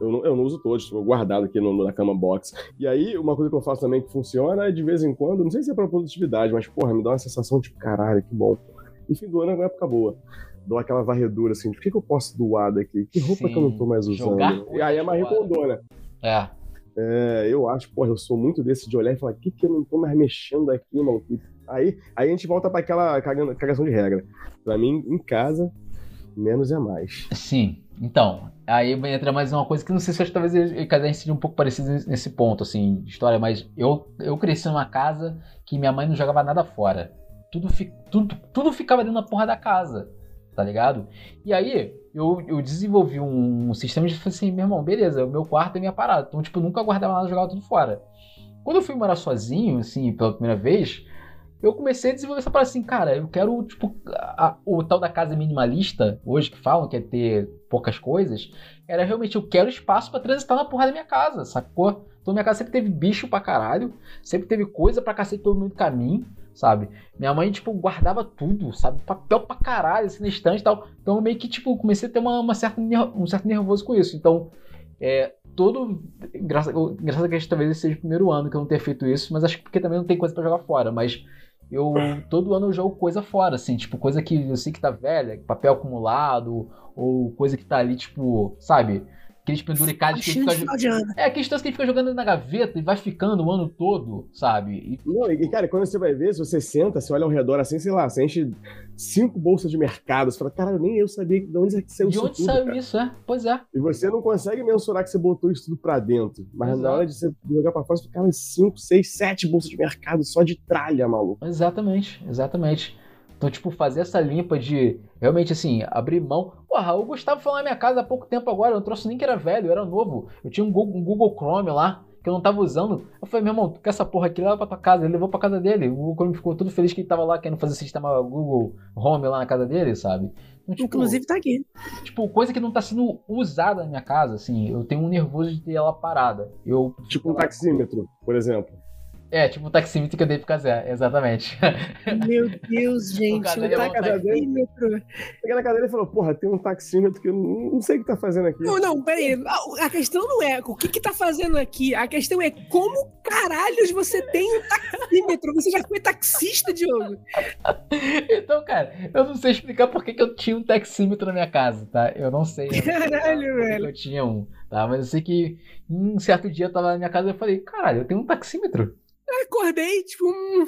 eu não, eu não uso todos, estou guardado aqui no, na cama box. E aí, uma coisa que eu faço também que funciona é de vez em quando, não sei se é pra produtividade, mas porra, me dá uma sensação de caralho, que bom. E fim do ano é uma época boa. Dou aquela varredura assim, de que, que eu posso doar daqui? Que roupa Sim, que eu não tô mais usando? E aí é uma recondona. É. É, eu acho, porra, eu sou muito desse de olhar e falar, o que, que eu não tô mais mexendo aqui, mano? Aí, aí a gente volta para aquela cagação de regra. Para mim, em casa, menos é mais. Sim. Então, aí entra mais uma coisa que não sei se talvez a gente seja um pouco parecido nesse ponto, assim, de história, mas eu, eu cresci numa casa que minha mãe não jogava nada fora. Tudo, fi, tudo, tudo ficava dentro da porra da casa, tá ligado? E aí, eu, eu desenvolvi um, um sistema de assim, meu irmão, beleza, o meu quarto é minha parada. Então, tipo, nunca guardava nada, jogava tudo fora. Quando eu fui morar sozinho, assim, pela primeira vez, eu comecei a desenvolver essa parada assim, cara, eu quero, tipo, a, o tal da casa minimalista, hoje que falam que é ter poucas coisas, era realmente, eu quero espaço para transitar na porra da minha casa, sacou? Então minha casa sempre teve bicho pra caralho, sempre teve coisa pra cacete todo mundo caminho, sabe? Minha mãe, tipo, guardava tudo, sabe? Papel pra caralho, assim, na estante e tal. Então eu meio que, tipo, comecei a ter uma, uma certa, um certo nervoso com isso. Então, é, todo. Graças, graças a Deus, talvez esse seja o primeiro ano que eu não tenha feito isso, mas acho que porque também não tem coisa para jogar fora. Mas eu *laughs* todo ano eu jogo coisa fora, assim, tipo, coisa que eu sei que tá velha, papel acumulado, ou coisa que tá ali, tipo, sabe? Aqueles penduricados que fica jogando. É, aqueles que a gente fica jogando na gaveta e vai ficando o ano todo, sabe? E... Não, e cara, quando você vai ver, se você senta, você olha ao redor assim, sei lá, você enche cinco bolsas de mercado, você fala, cara, nem eu sabia de onde é que saiu isso. De onde saiu isso, é? Pois é. E você não consegue mensurar que você botou isso tudo pra dentro. Mas Exato. na hora de você jogar pra fora, você fica, cara, cinco, seis, sete bolsas de mercado só de tralha, maluco. Exatamente, exatamente. Então, tipo, fazer essa limpa de realmente assim, abrir mão. Porra, o Gustavo foi lá na minha casa há pouco tempo agora, eu não trouxe nem que era velho, era novo. Eu tinha um Google, um Google Chrome lá, que eu não tava usando. Eu falei, meu irmão, tu quer essa porra aqui? Leva pra tua casa. Ele levou pra casa dele. O Google Chrome ficou todo feliz que ele tava lá querendo fazer sistema Google Home lá na casa dele, sabe? Então, tipo, Inclusive tá aqui. Tipo, coisa que não tá sendo usada na minha casa, assim. Eu tenho um nervoso de ter ela parada. Eu, tipo um taxímetro, por exemplo. É, tipo o taxímetro que eu dei pro Casé, exatamente. *laughs* Meu Deus, gente. O um taxímetro. Cheguei na cadeira e falou, porra, tem um taxímetro que eu não sei o que tá fazendo aqui. Não, não, peraí. A questão não é o que que tá fazendo aqui. A questão é como caralhos você tem um taxímetro. Você já foi taxista, Diogo? então, cara, eu não sei explicar por que, que eu tinha um taxímetro na minha casa, tá? Eu não sei. Caralho, velho. Eu tinha um, tá? Mas eu sei que um certo dia eu tava na minha casa e eu falei, caralho, eu tenho um taxímetro. Eu acordei, tipo, hum,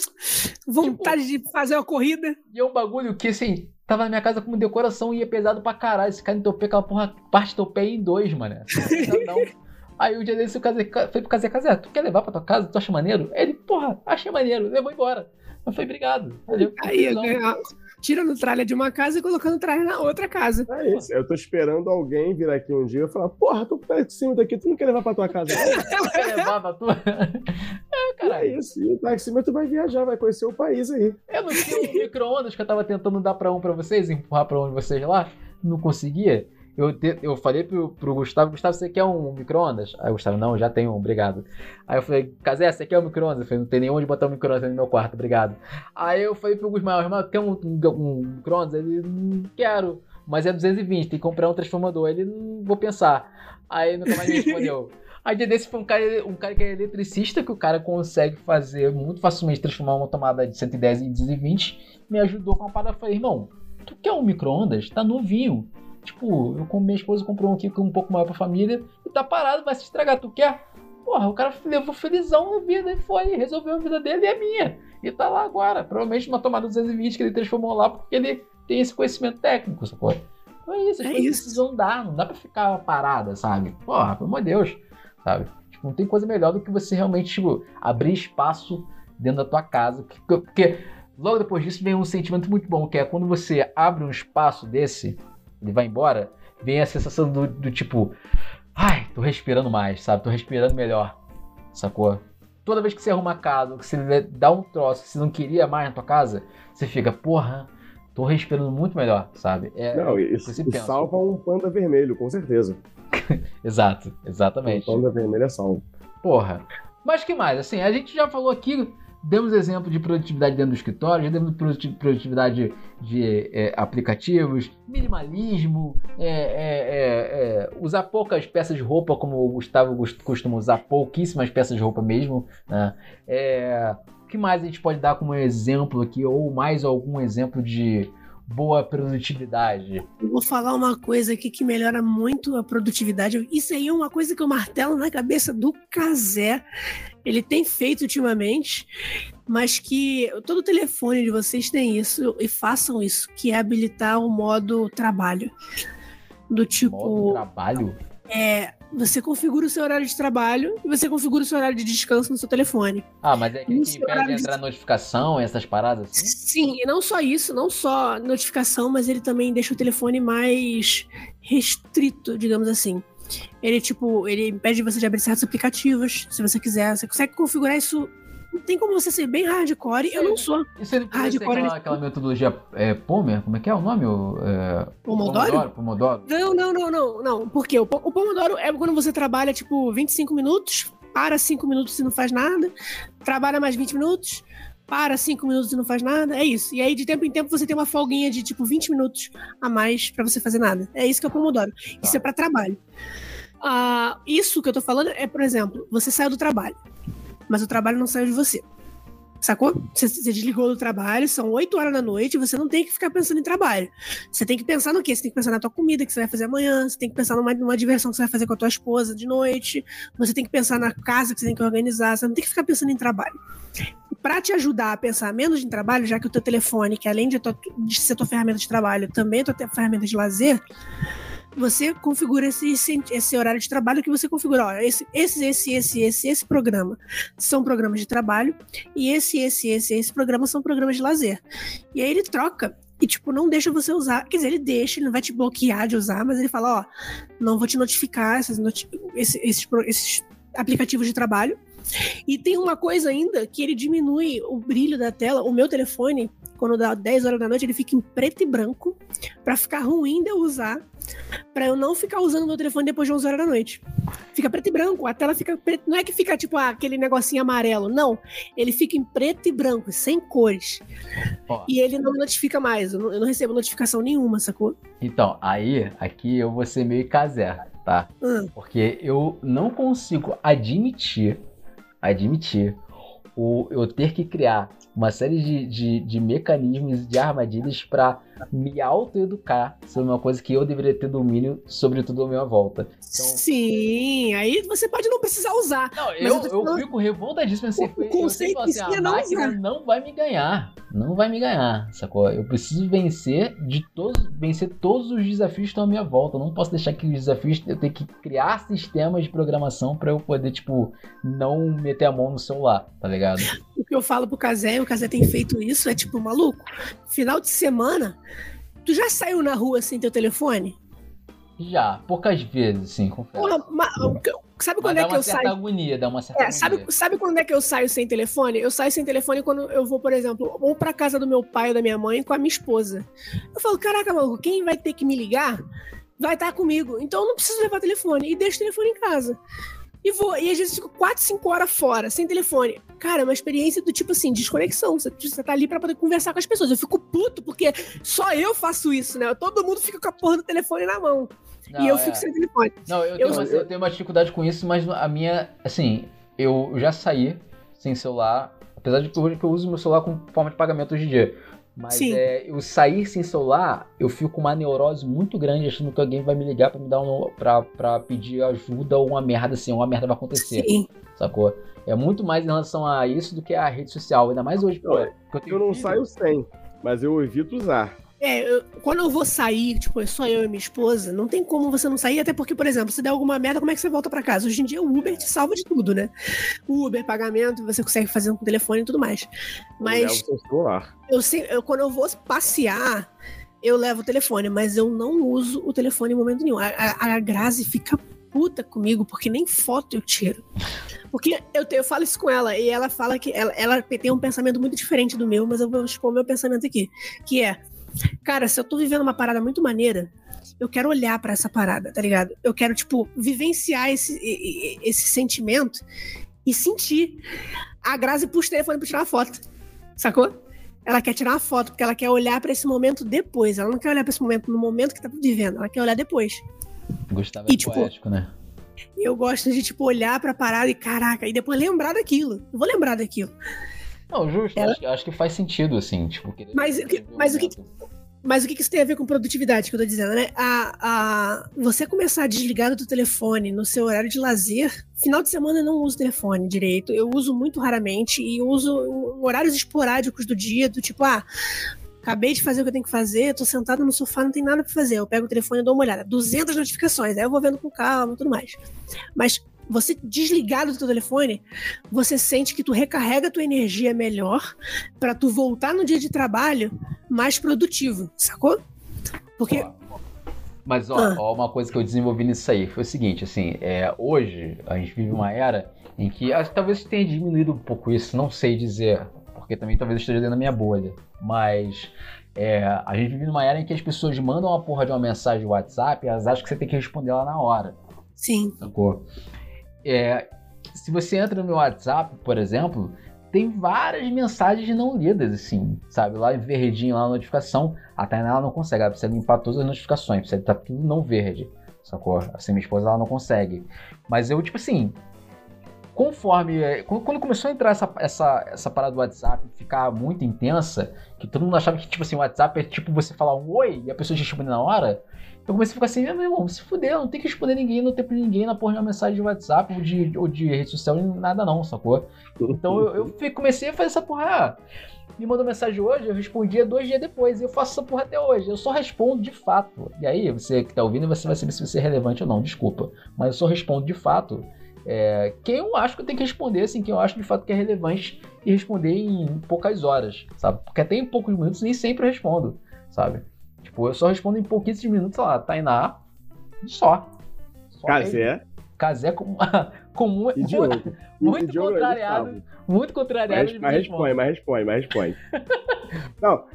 vontade tipo, de fazer uma corrida. E é um bagulho que, assim, tava na minha casa como decoração e ia pesado pra caralho. Esse cara entopeu aquela porra, parte do pé em dois, mano. *laughs* Aí o dia desse eu casei, foi pro Casé Casé, tu quer levar pra tua casa? Tu acha maneiro? Ele, porra, achei maneiro, levou embora. Eu falei, obrigado. Valeu. Aí, tirando tralha de uma casa e colocando tralha na outra casa. É isso. Eu tô esperando alguém vir aqui um dia e falar: Porra, tô perto de cima daqui, tu não quer levar pra tua casa? não *laughs* quer levar pra tua? *laughs* É, cara. É isso. E o taxímetro vai viajar, vai conhecer o país aí. Eu não tinha um micro-ondas que eu tava tentando dar pra um pra vocês, empurrar pra um de vocês lá. Não conseguia. Eu, te, eu falei pro, pro Gustavo, Gustavo, você quer um micro-ondas? Aí o Gustavo, não, já tenho um, obrigado. Aí eu falei, Casé, você quer um micro-ondas? Eu falei, não tem nenhum onde botar um micro-ondas no meu quarto, obrigado. Aí eu falei pro Gusmar, irmão, quer um, um, um micro-ondas? Ele, não quero, mas é 220, tem que comprar um transformador. Ele, não vou pensar. Aí nunca mais me respondeu. *laughs* Aí dia desse foi um cara, um cara que é eletricista, que o cara consegue fazer muito facilmente transformar uma tomada de 110 em 220. Me ajudou com uma parada. Eu falei, irmão, tu quer um micro-ondas? Tá novinho. Tipo, eu com minha esposa comprou um aqui com um pouco maior pra família e tá parado, vai se estragar. Tu quer? Porra, o cara levou felizão na vida e foi, resolveu a vida dele e a minha. E tá lá agora. Provavelmente uma tomada 220 que ele transformou lá porque ele tem esse conhecimento técnico, sacou? Então é isso, as é coisas isso. precisam dar, não dá pra ficar parada, sabe? Porra, pelo amor de Deus, sabe? Tipo, não tem coisa melhor do que você realmente, tipo, abrir espaço dentro da tua casa. Porque, porque logo depois disso vem um sentimento muito bom, que é quando você abre um espaço desse ele vai embora, vem a sensação do, do tipo, ai, tô respirando mais, sabe? Tô respirando melhor, sacou? Toda vez que você arruma a casa, que você dá um troço que você não queria mais na tua casa, você fica, porra, tô respirando muito melhor, sabe? É, não, isso, isso salva um panda vermelho, com certeza. *laughs* Exato, exatamente. Um panda vermelho é salvo. Porra. Mas que mais? Assim, a gente já falou aqui Demos exemplo de produtividade dentro do escritório, já demos produtividade de é, aplicativos, minimalismo, é, é, é, usar poucas peças de roupa, como o Gustavo costuma usar, pouquíssimas peças de roupa mesmo. Né? É, o que mais a gente pode dar como exemplo aqui, ou mais algum exemplo de boa produtividade? Eu vou falar uma coisa aqui que melhora muito a produtividade. Isso aí é uma coisa que eu martelo na cabeça do Casé. Ele tem feito ultimamente, mas que todo telefone de vocês tem isso e façam isso, que é habilitar o modo trabalho. Do tipo. Modo trabalho? É, você configura o seu horário de trabalho e você configura o seu horário de descanso no seu telefone. Ah, mas é que, que impede entrar de... notificação, essas paradas assim? Sim, e não só isso, não só notificação, mas ele também deixa o telefone mais restrito, digamos assim. Ele, tipo, ele impede você de abrir certos aplicativos, se você quiser. Você consegue configurar isso tem como você ser bem hardcore. Eu não sou. Isso ele hardcore. Aquela, aquela metodologia é, Pomer? Como é que é o nome? É, Pomodoro? Pomodoro? Pomodoro? Não, não, não, não, não. Por quê? O, o Pomodoro é quando você trabalha, tipo, 25 minutos, para 5 minutos e não faz nada, trabalha mais 20 minutos, para 5 minutos e não faz nada. É isso. E aí, de tempo em tempo, você tem uma folguinha de, tipo, 20 minutos a mais para você fazer nada. É isso que é o Pomodoro. Tá. Isso é para trabalho. Uh, isso que eu tô falando é, por exemplo, você saiu do trabalho mas o trabalho não saiu de você. Sacou? Você, você, desligou do trabalho, são 8 horas da noite, você não tem que ficar pensando em trabalho. Você tem que pensar no quê? Você tem que pensar na tua comida que você vai fazer amanhã, você tem que pensar numa, numa diversão que você vai fazer com a tua esposa de noite, você tem que pensar na casa que você tem que organizar, você não tem que ficar pensando em trabalho. Para te ajudar a pensar menos em trabalho, já que o teu telefone, que além de, tua, de ser tua ferramenta de trabalho, também é tua ferramenta de lazer, você configura esse, esse horário de trabalho que você configura. Ó, esse, esse, esse, esse, esse, esse programa são programas de trabalho e esse, esse, esse, esse programa são programas de lazer. E aí ele troca e, tipo, não deixa você usar. Quer dizer, ele deixa, ele não vai te bloquear de usar, mas ele fala, ó, não vou te notificar esses, noti esses, esses, esses aplicativos de trabalho. E tem uma coisa ainda que ele diminui o brilho da tela. O meu telefone, quando dá 10 horas da noite, ele fica em preto e branco para ficar ruim de eu usar, para eu não ficar usando meu telefone depois de 11 horas da noite. Fica preto e branco. A tela fica preto. Não é que fica tipo ah, aquele negocinho amarelo. Não. Ele fica em preto e branco, sem cores. Ó. E ele não notifica mais. Eu não, eu não, recebo notificação nenhuma, sacou? Então, aí, aqui eu vou ser meio casé, tá? Hum. Porque eu não consigo admitir, admitir, o, eu ter que criar uma série de, de, de mecanismos de armadilhas para me autoeducar sobre uma coisa que eu deveria ter domínio sobre tudo à minha volta. Então, Sim, aí você pode não precisar usar. Não, eu, eu, eu fico revoltadíssimo. Assim, o, conceito assim, a não máquina usar. não vai me ganhar. Não vai me ganhar, sacou? Eu preciso vencer de todos, vencer todos os desafios que estão à minha volta. Eu não posso deixar que os desafios eu tenho que criar sistemas de programação para eu poder, tipo, não meter a mão no celular, tá ligado? O que eu falo pro Casé, o Casé tem feito isso, é tipo, maluco, final de semana, tu já saiu na rua sem teu telefone? Já, poucas vezes, sim, confesso. Porra, mas, sabe quando mas é que eu saio? Agonia, dá uma certa é, sabe, sabe quando é que eu saio sem telefone? Eu saio sem telefone quando eu vou, por exemplo, ou pra casa do meu pai ou da minha mãe com a minha esposa. Eu falo, caraca, maluco, quem vai ter que me ligar vai estar comigo. Então eu não preciso levar telefone. E deixo o telefone em casa. E vou, e às vezes fico 4, 5 horas fora, sem telefone. Cara, é uma experiência do tipo assim, desconexão. Você, você tá ali pra poder conversar com as pessoas. Eu fico puto, porque só eu faço isso, né? Todo mundo fica com a porra do telefone na mão. Não, e eu é... fico sem telefone. Não, eu, eu, tenho uma, eu tenho uma dificuldade com isso, mas a minha, assim, eu já saí sem celular. Apesar de que hoje eu uso meu celular como forma de pagamento hoje em dia. Mas é, eu sair sem celular, eu fico com uma neurose muito grande, achando que alguém vai me ligar para me dar um. Pra, pra pedir ajuda ou uma merda assim, uma merda vai acontecer. Sim. Sacou? É muito mais em relação a isso do que a rede social. Ainda mais hoje, pô. Eu, eu não saio sem, mas eu evito usar. É, eu, quando eu vou sair, tipo, é só eu e minha esposa, não tem como você não sair, até porque, por exemplo, se der alguma merda, como é que você volta para casa? Hoje em dia o Uber te salva de tudo, né? Uber, pagamento, você consegue fazer com o telefone e tudo mais. Mas. Eu, sei, eu, quando eu vou passear, eu levo o telefone, mas eu não uso o telefone em momento nenhum. A, a, a Grazi fica puta comigo, porque nem foto eu tiro. Porque eu, eu falo isso com ela, e ela fala que ela, ela tem um pensamento muito diferente do meu, mas eu vou expor o meu pensamento aqui. Que é Cara, se eu tô vivendo uma parada muito maneira, eu quero olhar para essa parada, tá ligado? Eu quero, tipo, vivenciar esse, esse sentimento e sentir. A Grazi puxa o telefone pra tirar uma foto, sacou? Ela quer tirar uma foto, porque ela quer olhar para esse momento depois. Ela não quer olhar para esse momento no momento que tá vivendo, ela quer olhar depois. Gustavo é e, tipo, poético, né? Eu gosto de, tipo, olhar pra parada e caraca, e depois lembrar daquilo. Eu vou lembrar daquilo. Não, justo. Ela... Acho, acho, que faz sentido, assim, tipo... Mas, mas o que... Mas o que isso tem a ver com produtividade que eu tô dizendo, né? A, a, você começar a desligar do telefone no seu horário de lazer. Final de semana eu não uso telefone direito. Eu uso muito raramente e uso horários esporádicos do dia, do tipo, ah, acabei de fazer o que eu tenho que fazer, tô sentado no sofá, não tem nada pra fazer. Eu pego o telefone e dou uma olhada. 200 notificações, aí eu vou vendo com calma e tudo mais. Mas você desligado do teu telefone, você sente que tu recarrega a tua energia melhor para tu voltar no dia de trabalho mais produtivo, sacou? Porque mas ó, ah. ó, uma coisa que eu desenvolvi nisso aí foi o seguinte, assim, é, hoje a gente vive uma era em que acho, talvez tenha diminuído um pouco isso, não sei dizer, porque também talvez esteja dentro da minha bolha, mas é, a gente vive numa era em que as pessoas mandam uma porra de uma mensagem no WhatsApp e elas acham que você tem que responder lá na hora. Sim. Sacou? É, se você entra no meu WhatsApp, por exemplo, tem várias mensagens não lidas, assim, sabe? Lá em verdinho, lá na notificação, a ela não consegue, ela precisa limpar todas as notificações, precisa estar tudo não verde, sacou? Assim, minha esposa ela não consegue. Mas eu, tipo assim, conforme. É, quando começou a entrar essa, essa, essa parada do WhatsApp ficar muito intensa, que todo mundo achava que, tipo assim, o WhatsApp é tipo você falar um oi e a pessoa te responde na hora, eu comecei a ficar assim, meu irmão, se fuder, não tem que responder ninguém, não tem pra ninguém na porra de uma mensagem de WhatsApp ou de, ou de rede social, nada não, sacou? Então eu, eu comecei a fazer essa porra. Ah, me mandou mensagem hoje, eu respondia dois dias depois, e eu faço essa porra até hoje. Eu só respondo de fato. E aí, você que tá ouvindo, você vai saber se você é relevante ou não, desculpa. Mas eu só respondo de fato. É, quem eu acho que eu tenho que responder, assim, quem eu acho de fato que é relevante e responder em poucas horas, sabe? Porque até em poucos minutos nem sempre eu respondo, sabe? Tipo, eu só respondo em pouquíssimos minutos, sei lá, Tainá, só. só Casé. Casé com, *laughs* com *laughs* muito, muito contrariado. Muito contrariado. Mas, mas responde, mas responde, mas responde. *laughs* Não,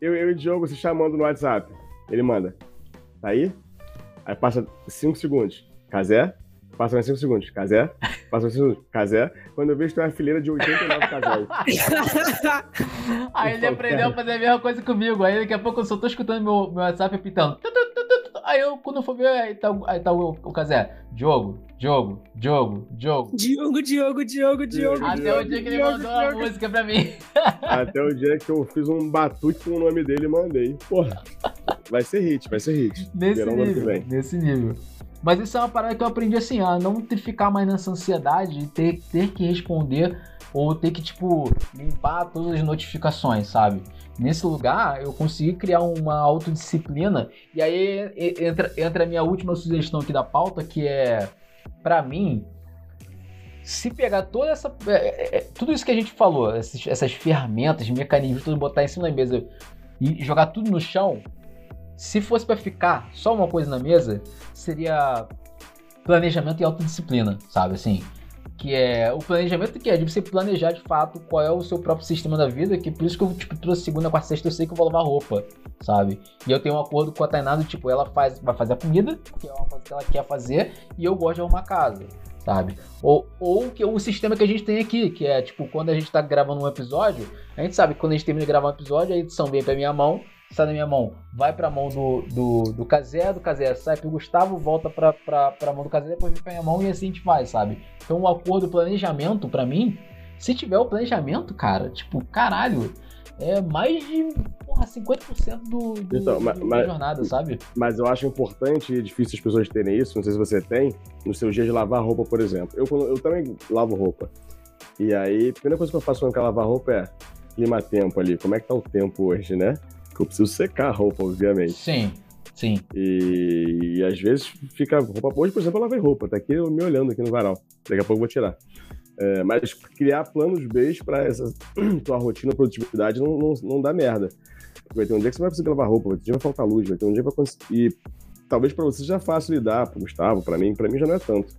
eu, eu e o Diogo se chamando no WhatsApp. Ele manda. Tá aí? Aí passa 5 segundos. Casé? Passa mais 5 segundos. Casé. Passa mais 5 segundos. Casé. Quando eu vejo, tem uma fileira de 89 casais. *laughs* Aí ele aprendeu a fazer a mesma coisa comigo. Aí daqui a pouco eu só tô escutando meu, meu WhatsApp pitando. Aí eu, quando eu for ver, aí tá, aí tá o, o Casé. Diogo, Diogo, Diogo, Diogo. Diogo, Diogo, Diogo, Diogo. Até o dia que ele mandou a música pra mim. Até o dia que eu fiz um batuque com o nome dele e mandei. Porra. Vai ser hit, vai ser hit. Nesse Verão nível, nesse nível. Mas isso é uma parada que eu aprendi assim, a não ficar mais nessa ansiedade de ter, ter que responder ou ter que, tipo, limpar todas as notificações, sabe? Nesse lugar, eu consegui criar uma autodisciplina. E aí entra, entra a minha última sugestão aqui da pauta, que é, para mim, se pegar toda essa. É, é, é, tudo isso que a gente falou, essas, essas ferramentas, mecanismos, tudo botar em cima da mesa e jogar tudo no chão, se fosse para ficar só uma coisa na mesa, seria planejamento e autodisciplina, sabe assim? Que é o planejamento que é de você planejar de fato qual é o seu próprio sistema da vida, que por isso que eu tipo, trouxe segunda, quarta, sexta, eu sei que eu vou lavar roupa, sabe? E eu tenho um acordo com a Tainá tipo, ela faz, vai fazer a comida, que é uma coisa que ela quer fazer, e eu gosto de arrumar casa, sabe? Ou, ou que o sistema que a gente tem aqui, que é tipo, quando a gente tá gravando um episódio, a gente sabe que quando a gente termina de gravar um episódio, a edição vem pra minha mão, sai da minha mão, vai pra mão do, do, do Casé, do Casé sai pro Gustavo, volta pra, pra, pra mão do Casé, depois vem pra minha mão e assim a gente vai, sabe? Então o acordo, o planejamento, para mim, se tiver o planejamento, cara, tipo, caralho, é mais de porra, 50% do, do, então, mas, da jornada, sabe? Mas eu acho importante e difícil as pessoas terem isso, não sei se você tem, no seu dia de lavar roupa, por exemplo. Eu, eu também lavo roupa. E aí, a primeira coisa que eu faço quando eu lavar roupa é clima-tempo ali. Como é que tá o tempo hoje, né? Que eu preciso secar a roupa, obviamente. Sim, sim. E, e às vezes fica roupa. Hoje, por exemplo, eu lavei roupa, tá aqui eu me olhando aqui no varal. Daqui a pouco eu vou tirar. É, mas criar planos B para essa *clears throat* tua rotina, produtividade não, não, não dá merda. Vai ter um dia que você vai precisar lavar roupa, vai ter um dia que vai faltar luz, vai ter um dia que vai conseguir. E talvez para você já fácil lidar, pro Gustavo, para mim, para mim já não é tanto.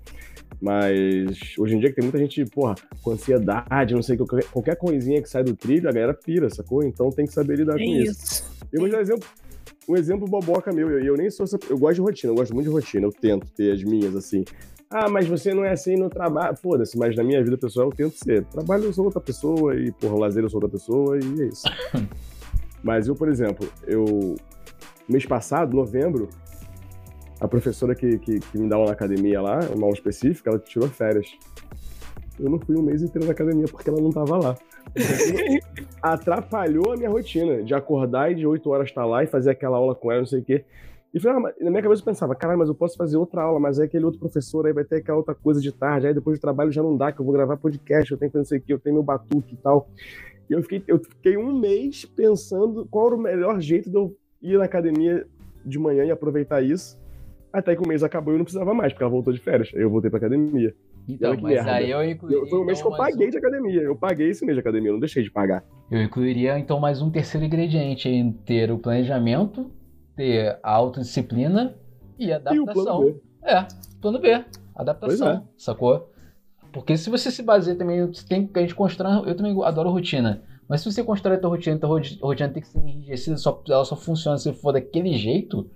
Mas hoje em dia que tem muita gente, porra, com ansiedade, não sei, qualquer, qualquer coisinha que sai do trilho, a galera pira, sacou? Então tem que saber lidar é com isso. isso. Eu vou dar um exemplo, um exemplo boboca meu, eu, eu nem sou eu gosto de rotina, eu gosto muito de rotina, eu tento ter as minhas assim. Ah, mas você não é assim no trabalho. Foda-se, mas na minha vida pessoal eu tento ser. Trabalho eu sou outra pessoa e, porra, lazer eu sou outra pessoa e é isso. *laughs* mas eu, por exemplo, eu. Mês passado, novembro, a professora que, que, que, me dá uma academia lá, uma aula específica, ela tirou férias. Eu não fui um mês inteiro na academia porque ela não tava lá. *laughs* Atrapalhou a minha rotina de acordar e de 8 horas estar lá e fazer aquela aula com ela, não sei o quê. E falei, ah, na minha cabeça eu pensava, caralho, mas eu posso fazer outra aula, mas é aquele outro professor, aí vai ter aquela outra coisa de tarde, aí depois do trabalho já não dá, que eu vou gravar podcast, eu tenho que fazer isso aqui, eu tenho meu batuque e tal. E eu fiquei, eu fiquei um mês pensando qual era o melhor jeito de eu ir na academia de manhã e aproveitar isso. Até que o mês acabou e eu não precisava mais, porque ela voltou de férias. Aí eu voltei pra academia. Então, mas merda. aí eu incluiria. Foi um mês então, que eu paguei um... de academia. Eu paguei esse mês de academia, eu não deixei de pagar. Eu incluiria então mais um terceiro ingrediente em ter o planejamento, ter a autodisciplina e a adaptação. E o plano B. É, plano B. Adaptação, é. sacou? Porque se você se baseia também, tem, a gente constrói. Eu também adoro rotina. Mas se você constrói a tua rotina, a tua rotina tem que ser enrijecida, só, ela só funciona se for daquele jeito,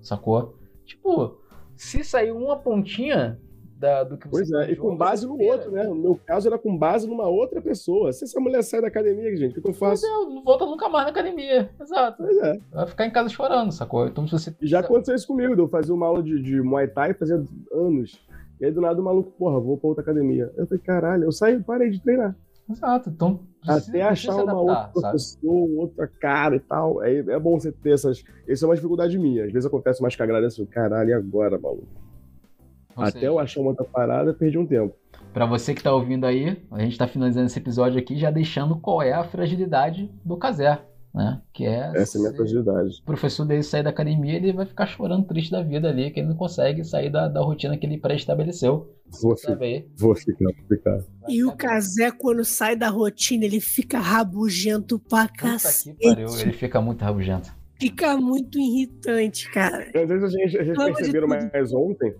sacou? Tipo, se sair uma pontinha da, do que você Pois é, e com base no outro, né? No meu caso era com base numa outra pessoa. Se essa mulher sai da academia, gente, o que eu faço? Pois é, não volta nunca mais na academia. Exato. Pois é. Vai ficar em casa chorando, sacou? Então se você. Já aconteceu isso comigo, eu fazia uma aula de, de Muay Thai fazia anos. E aí do nada o maluco, porra, vou pra outra academia. Eu falei, caralho, eu saí parei de treinar. Exato, então. Até achar uma adaptar, outra pessoa, outra cara e tal. É, é bom você ter essas. Isso é uma dificuldade minha. Às vezes acontece mais que agradeço. Caralho, e agora, maluco? Ou Até seja, eu achar uma outra parada, perdi um tempo. Para você que tá ouvindo aí, a gente tá finalizando esse episódio aqui já deixando qual é a fragilidade do Caser né? Que é. Essa é a minha fragilidade. O professor dele sair da academia, ele vai ficar chorando triste da vida ali, que ele não consegue sair da, da rotina que ele pré-estabeleceu. Vou, vou ficar, vou ficar. E o Casé, quando sai da rotina, ele fica rabugento pra cacete. ele fica muito rabugento. Fica muito irritante, cara. Às vezes a gente, a gente perceberam mais ontem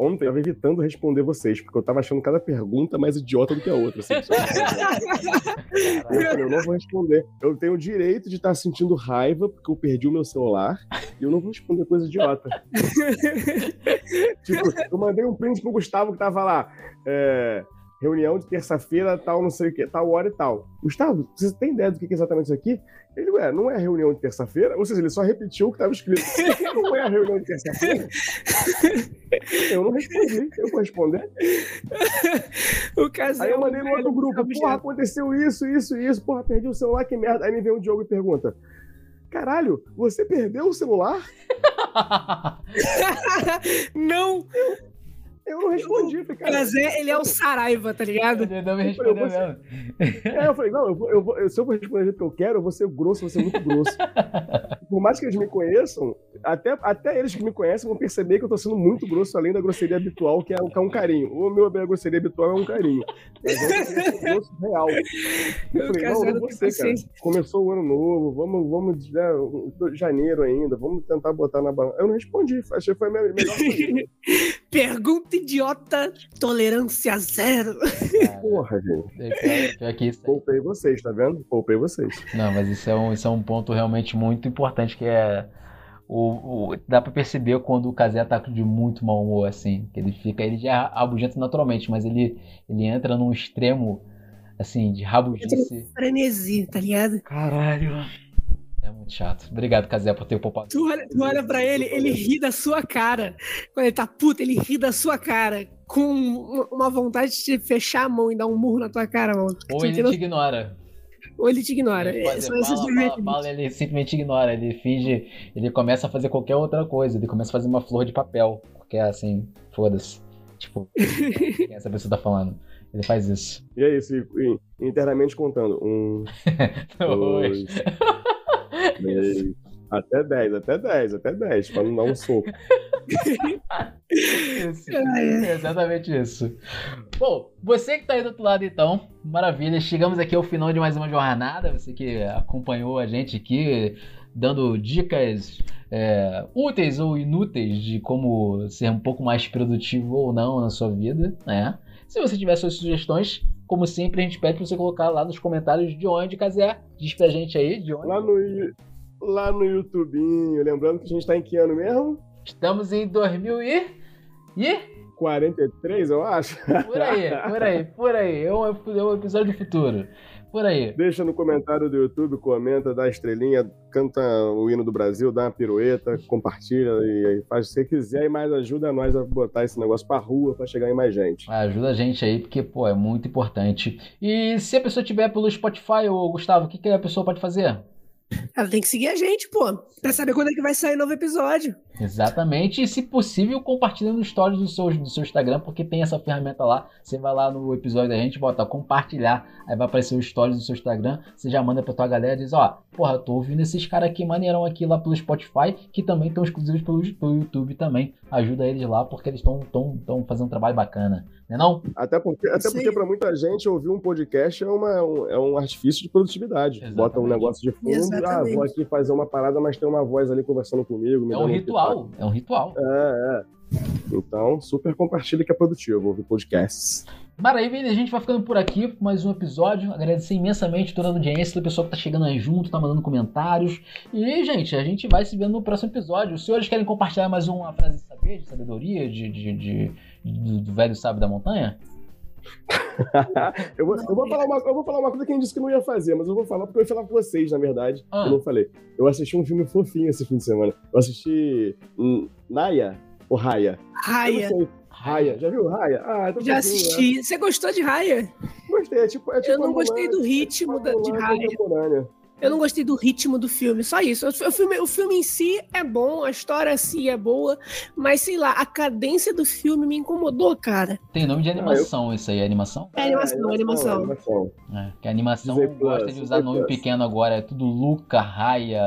ontem eu tava evitando responder vocês, porque eu tava achando cada pergunta mais idiota do que a outra. Assim, *laughs* eu falei, eu não vou responder. Eu tenho o direito de estar sentindo raiva porque eu perdi o meu celular e eu não vou responder coisa idiota. *laughs* tipo, eu mandei um print pro Gustavo que tava lá. É, reunião de terça-feira, tal, não sei o que, tal hora e tal. Gustavo, você tem ideia do que é exatamente isso aqui? Ele, ué, não é reunião de terça-feira? Ou seja, ele só repetiu o que estava escrito. *laughs* não é reunião de terça-feira? *laughs* eu não respondi. Eu vou responder. O casal Aí eu mandei no outro grupo, porra, aconteceu isso, isso, isso, porra, perdi o celular, que merda. Aí me vem o Diogo e pergunta, caralho, você perdeu o celular? *laughs* não! Eu não respondi, falei, cara. Zé, ele é o Saraiva, tá ligado? Ele não me respondeu mesmo. É, eu falei, não, eu vou, eu vou, se eu vou responder do jeito que eu quero, eu vou ser grosso, vou ser muito grosso. *laughs* Por mais que eles me conheçam, até, até eles que me conhecem vão perceber que eu tô sendo muito grosso, além da grosseria habitual, que é, que é um carinho. O meu a grosseria habitual é um carinho. Mas eu *laughs* grosso real. Eu falei, não, não você, cara. Começou o ano novo, vamos, vamos, né, janeiro ainda, vamos tentar botar na balança. Eu não respondi, achei que foi a minha melhor coisa. *laughs* Pergunta idiota, tolerância zero. *laughs* Porra, gente. É, que Poupei vocês, tá vendo? Poupei vocês. Não, mas isso é um, isso é um ponto realmente muito importante que é. O, o, dá pra perceber quando o Kazé tá de muito mau humor, assim. Que ele fica. Ele já é rabugento naturalmente, mas ele, ele entra num extremo, assim, de rabugice. Frenesi, tá ligado? Caralho. É muito chato. Obrigado, Casé, por ter poupado. Tu olha, tu olha pra ele, ele ri da sua cara. Quando ele tá puto, ele ri da sua cara. Com uma vontade de fechar a mão e dar um murro na tua cara, mano. Ou ele te ignora. Ou ele te ignora. Ele, é, fala, fala, fala, ele simplesmente ignora. Ele finge. Ele começa a fazer qualquer outra coisa. Ele começa a fazer uma flor de papel. Porque é assim, foda-se. Tipo, *laughs* quem essa pessoa tá falando? Ele faz isso. E é isso, internamente contando. Um. *laughs* dois. *laughs* Até 10, até 10, até 10, pra não dar um soco. *laughs* isso, é exatamente isso. Bom, você que tá aí do outro lado, então, maravilha. Chegamos aqui ao final de mais uma jornada. Você que acompanhou a gente aqui, dando dicas é, úteis ou inúteis de como ser um pouco mais produtivo ou não na sua vida, né? Se você tiver suas sugestões, como sempre, a gente pede pra você colocar lá nos comentários de onde, Casé. Diz pra gente aí, de onde. Lá no, lá no YouTubinho. Lembrando que a gente tá em que ano mesmo? Estamos em 2000 e... e... 43, eu acho. Por aí, por aí, por aí. É um, é um episódio do futuro. Por aí. Deixa no comentário do YouTube, comenta, dá estrelinha, canta o hino do Brasil, dá uma pirueta, compartilha e faz o que você quiser e mais ajuda nós a botar esse negócio pra rua pra chegar em mais gente. Ajuda a gente aí, porque, pô, é muito importante. E se a pessoa tiver pelo Spotify, ô Gustavo, o que, que a pessoa pode fazer? Ela tem que seguir a gente, pô, pra saber quando é que vai sair novo episódio. Exatamente, e se possível, compartilha no stories do seu, do seu Instagram, porque tem essa ferramenta lá. Você vai lá no episódio da gente, bota compartilhar, aí vai aparecer os stories do seu Instagram. Você já manda pra tua galera e diz: Ó, porra, tô ouvindo esses caras aqui maneirão aqui lá pelo Spotify, que também estão exclusivos pelo, pelo YouTube também. Ajuda eles lá, porque eles estão tão, tão fazendo um trabalho bacana. Não é não? Até porque, até porque para muita gente ouvir um podcast é, uma, um, é um artifício de produtividade. Exatamente. Bota um negócio de fundo, Exatamente. ah, vou aqui fazer uma parada, mas tem uma voz ali conversando comigo. É um ritual, é um ritual. É, é. Então, super compartilha que é produtivo, ouvir podcasts. Maravilha, a gente vai ficando por aqui com mais um episódio. Agradecer imensamente toda a audiência, o pessoal que tá chegando aí junto, tá mandando comentários. E, gente, a gente vai se vendo no próximo episódio. Os senhores querem compartilhar mais uma frase de saber, de sabedoria, de, de, de do, do velho sábio da montanha? *laughs* eu, vou, eu, vou falar uma, eu vou falar uma coisa que a gente disse que não ia fazer, mas eu vou falar porque eu ia falar com vocês, na verdade. Ah. Eu não falei. Eu assisti um filme fofinho esse fim de semana. Eu assisti Naya ou Raya? Raya. Raya, já viu Raya? Ah, Já assisti. Né? Você gostou de Raya? Gostei, é tipo. É tipo eu não gostei do ritmo é tipo da, de Raya. Eu não gostei do ritmo do filme, só isso. O filme, o filme em si é bom, a história em si é boa, mas sei lá, a cadência do filme me incomodou, cara. Tem nome de animação, ah, eu... isso aí, é animação? É animação, é, animação. animação. É, que a animação gosta de usar nome pequeno agora, é tudo Luca, Raya.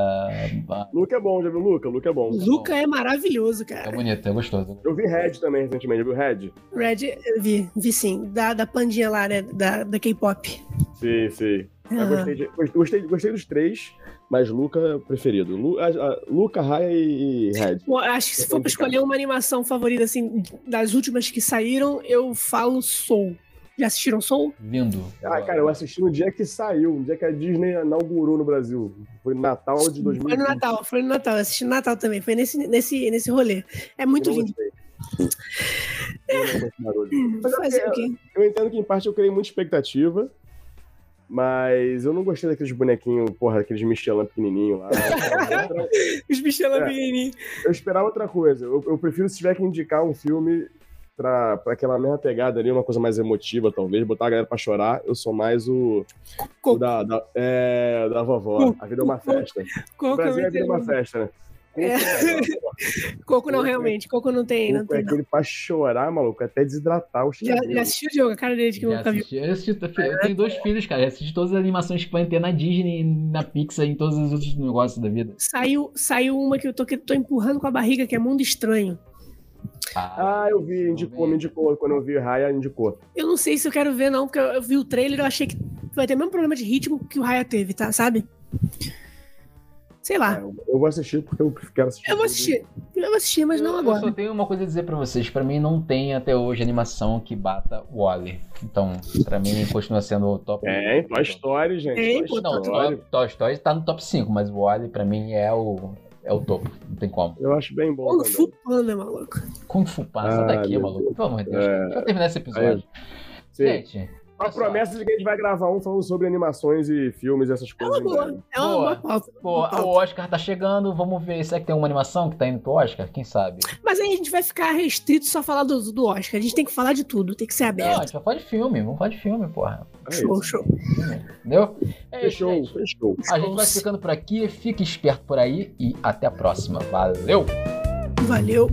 Luca é bom, já viu Luca? Luca é bom. Luca é maravilhoso, cara. É bonito, é gostoso. Eu vi Red também recentemente, já viu Red? Red, eu vi, vi sim. Da, da pandinha lá, né? Da, da K-pop. Sim, sim. Uhum. gostei, de, gostei, gostei dos três. Mas Luca preferido. Lu, a, a, Luca, Raya e, Red. Pô, acho que se for pra escolher uma animação favorita, assim, das últimas que saíram, eu falo Soul. Já assistiram Soul? Vindo. Ah, cara, eu assisti no dia que saiu, no dia que a Disney inaugurou no Brasil. Foi no Natal de 2020. Foi no Natal, foi no Natal. Eu assisti no Natal também. Foi nesse, nesse, nesse rolê. É muito Eu lindo. Barulho. Mas é Fazer o quê? eu entendo que em parte eu criei muita expectativa, mas eu não gostei daqueles bonequinhos, porra, daqueles Michelin pequenininho lá. *laughs* Os bichos lá É. pequenininhos. eu esperava outra coisa. Eu, eu prefiro se tiver que indicar um filme pra, pra aquela mesma pegada ali, uma coisa mais emotiva, talvez, botar a galera pra chorar. Eu sou mais o, o Coco. da, da, é, da vovó. Coco. A vida é uma festa. O Coco, Brasil é a vida é uma festa, né? Coco, É. Coco *laughs* Coco não, é- realmente. Coco não tem, não Coco é tem. Não. aquele pra chorar, maluco, até desidratar o Já, cabelo. já assistiu o jogo? A cara dele de que Já nunca viu. eu, assisti, eu tenho dois filhos, cara. Eu assisti todas as animações que vai ter na Disney, na Pixar em todos os outros negócios da vida. Saiu, saiu uma que eu tô, que eu tô empurrando com a barriga, que é Mundo Estranho. Ah, eu vi, indicou, me indicou. Quando eu vi Raya, indicou. Eu não sei se eu quero ver, não, porque eu, eu vi o trailer e eu achei que vai ter o mesmo problema de ritmo que o Raya teve, tá? Sabe? Sei lá. É, eu- eu vou assistir porque eu quero assistir. Eu vou assistir. Eu vou assistir, mas não eu, Eu agora. só tenho uma coisa a dizer pra vocês. Pra mim, não tem até hoje animação que bata o Wally. Então, pra mim, continua sendo o top. Tem, Toy Story, gente. Tem, Toy Não, Story. Toy, Toy Story tá no top 5, mas o Wally, pra mim, é o, é o topo. Não tem como. Eu acho bem bom. Kung. Fu Panda, maluco. Kung Fu Passa Ah, daqui, maluco. Pelo amor de Deus. É. Deixa eu terminar esse episódio. Sim. Gente, A promessa de que a gente vai gravar um falando sobre animações e filmes e essas É coisas. uma boa. né? É uma Boa. boa Boa o Oscar tá chegando, vamos ver. Será que tem uma animação que tá indo pro Oscar? Quem sabe? Mas aí a gente vai ficar restrito só a falar do, do Oscar. A gente tem que falar de tudo, tem que ser Não, a aberto. gente vai falar de filme, vamos falar de filme, porra. É show, isso. show. Entendeu? É isso, Fechou, gente. fechou. A gente vai ficando por aqui, fique esperto por aí e até a próxima. Valeu! Valeu.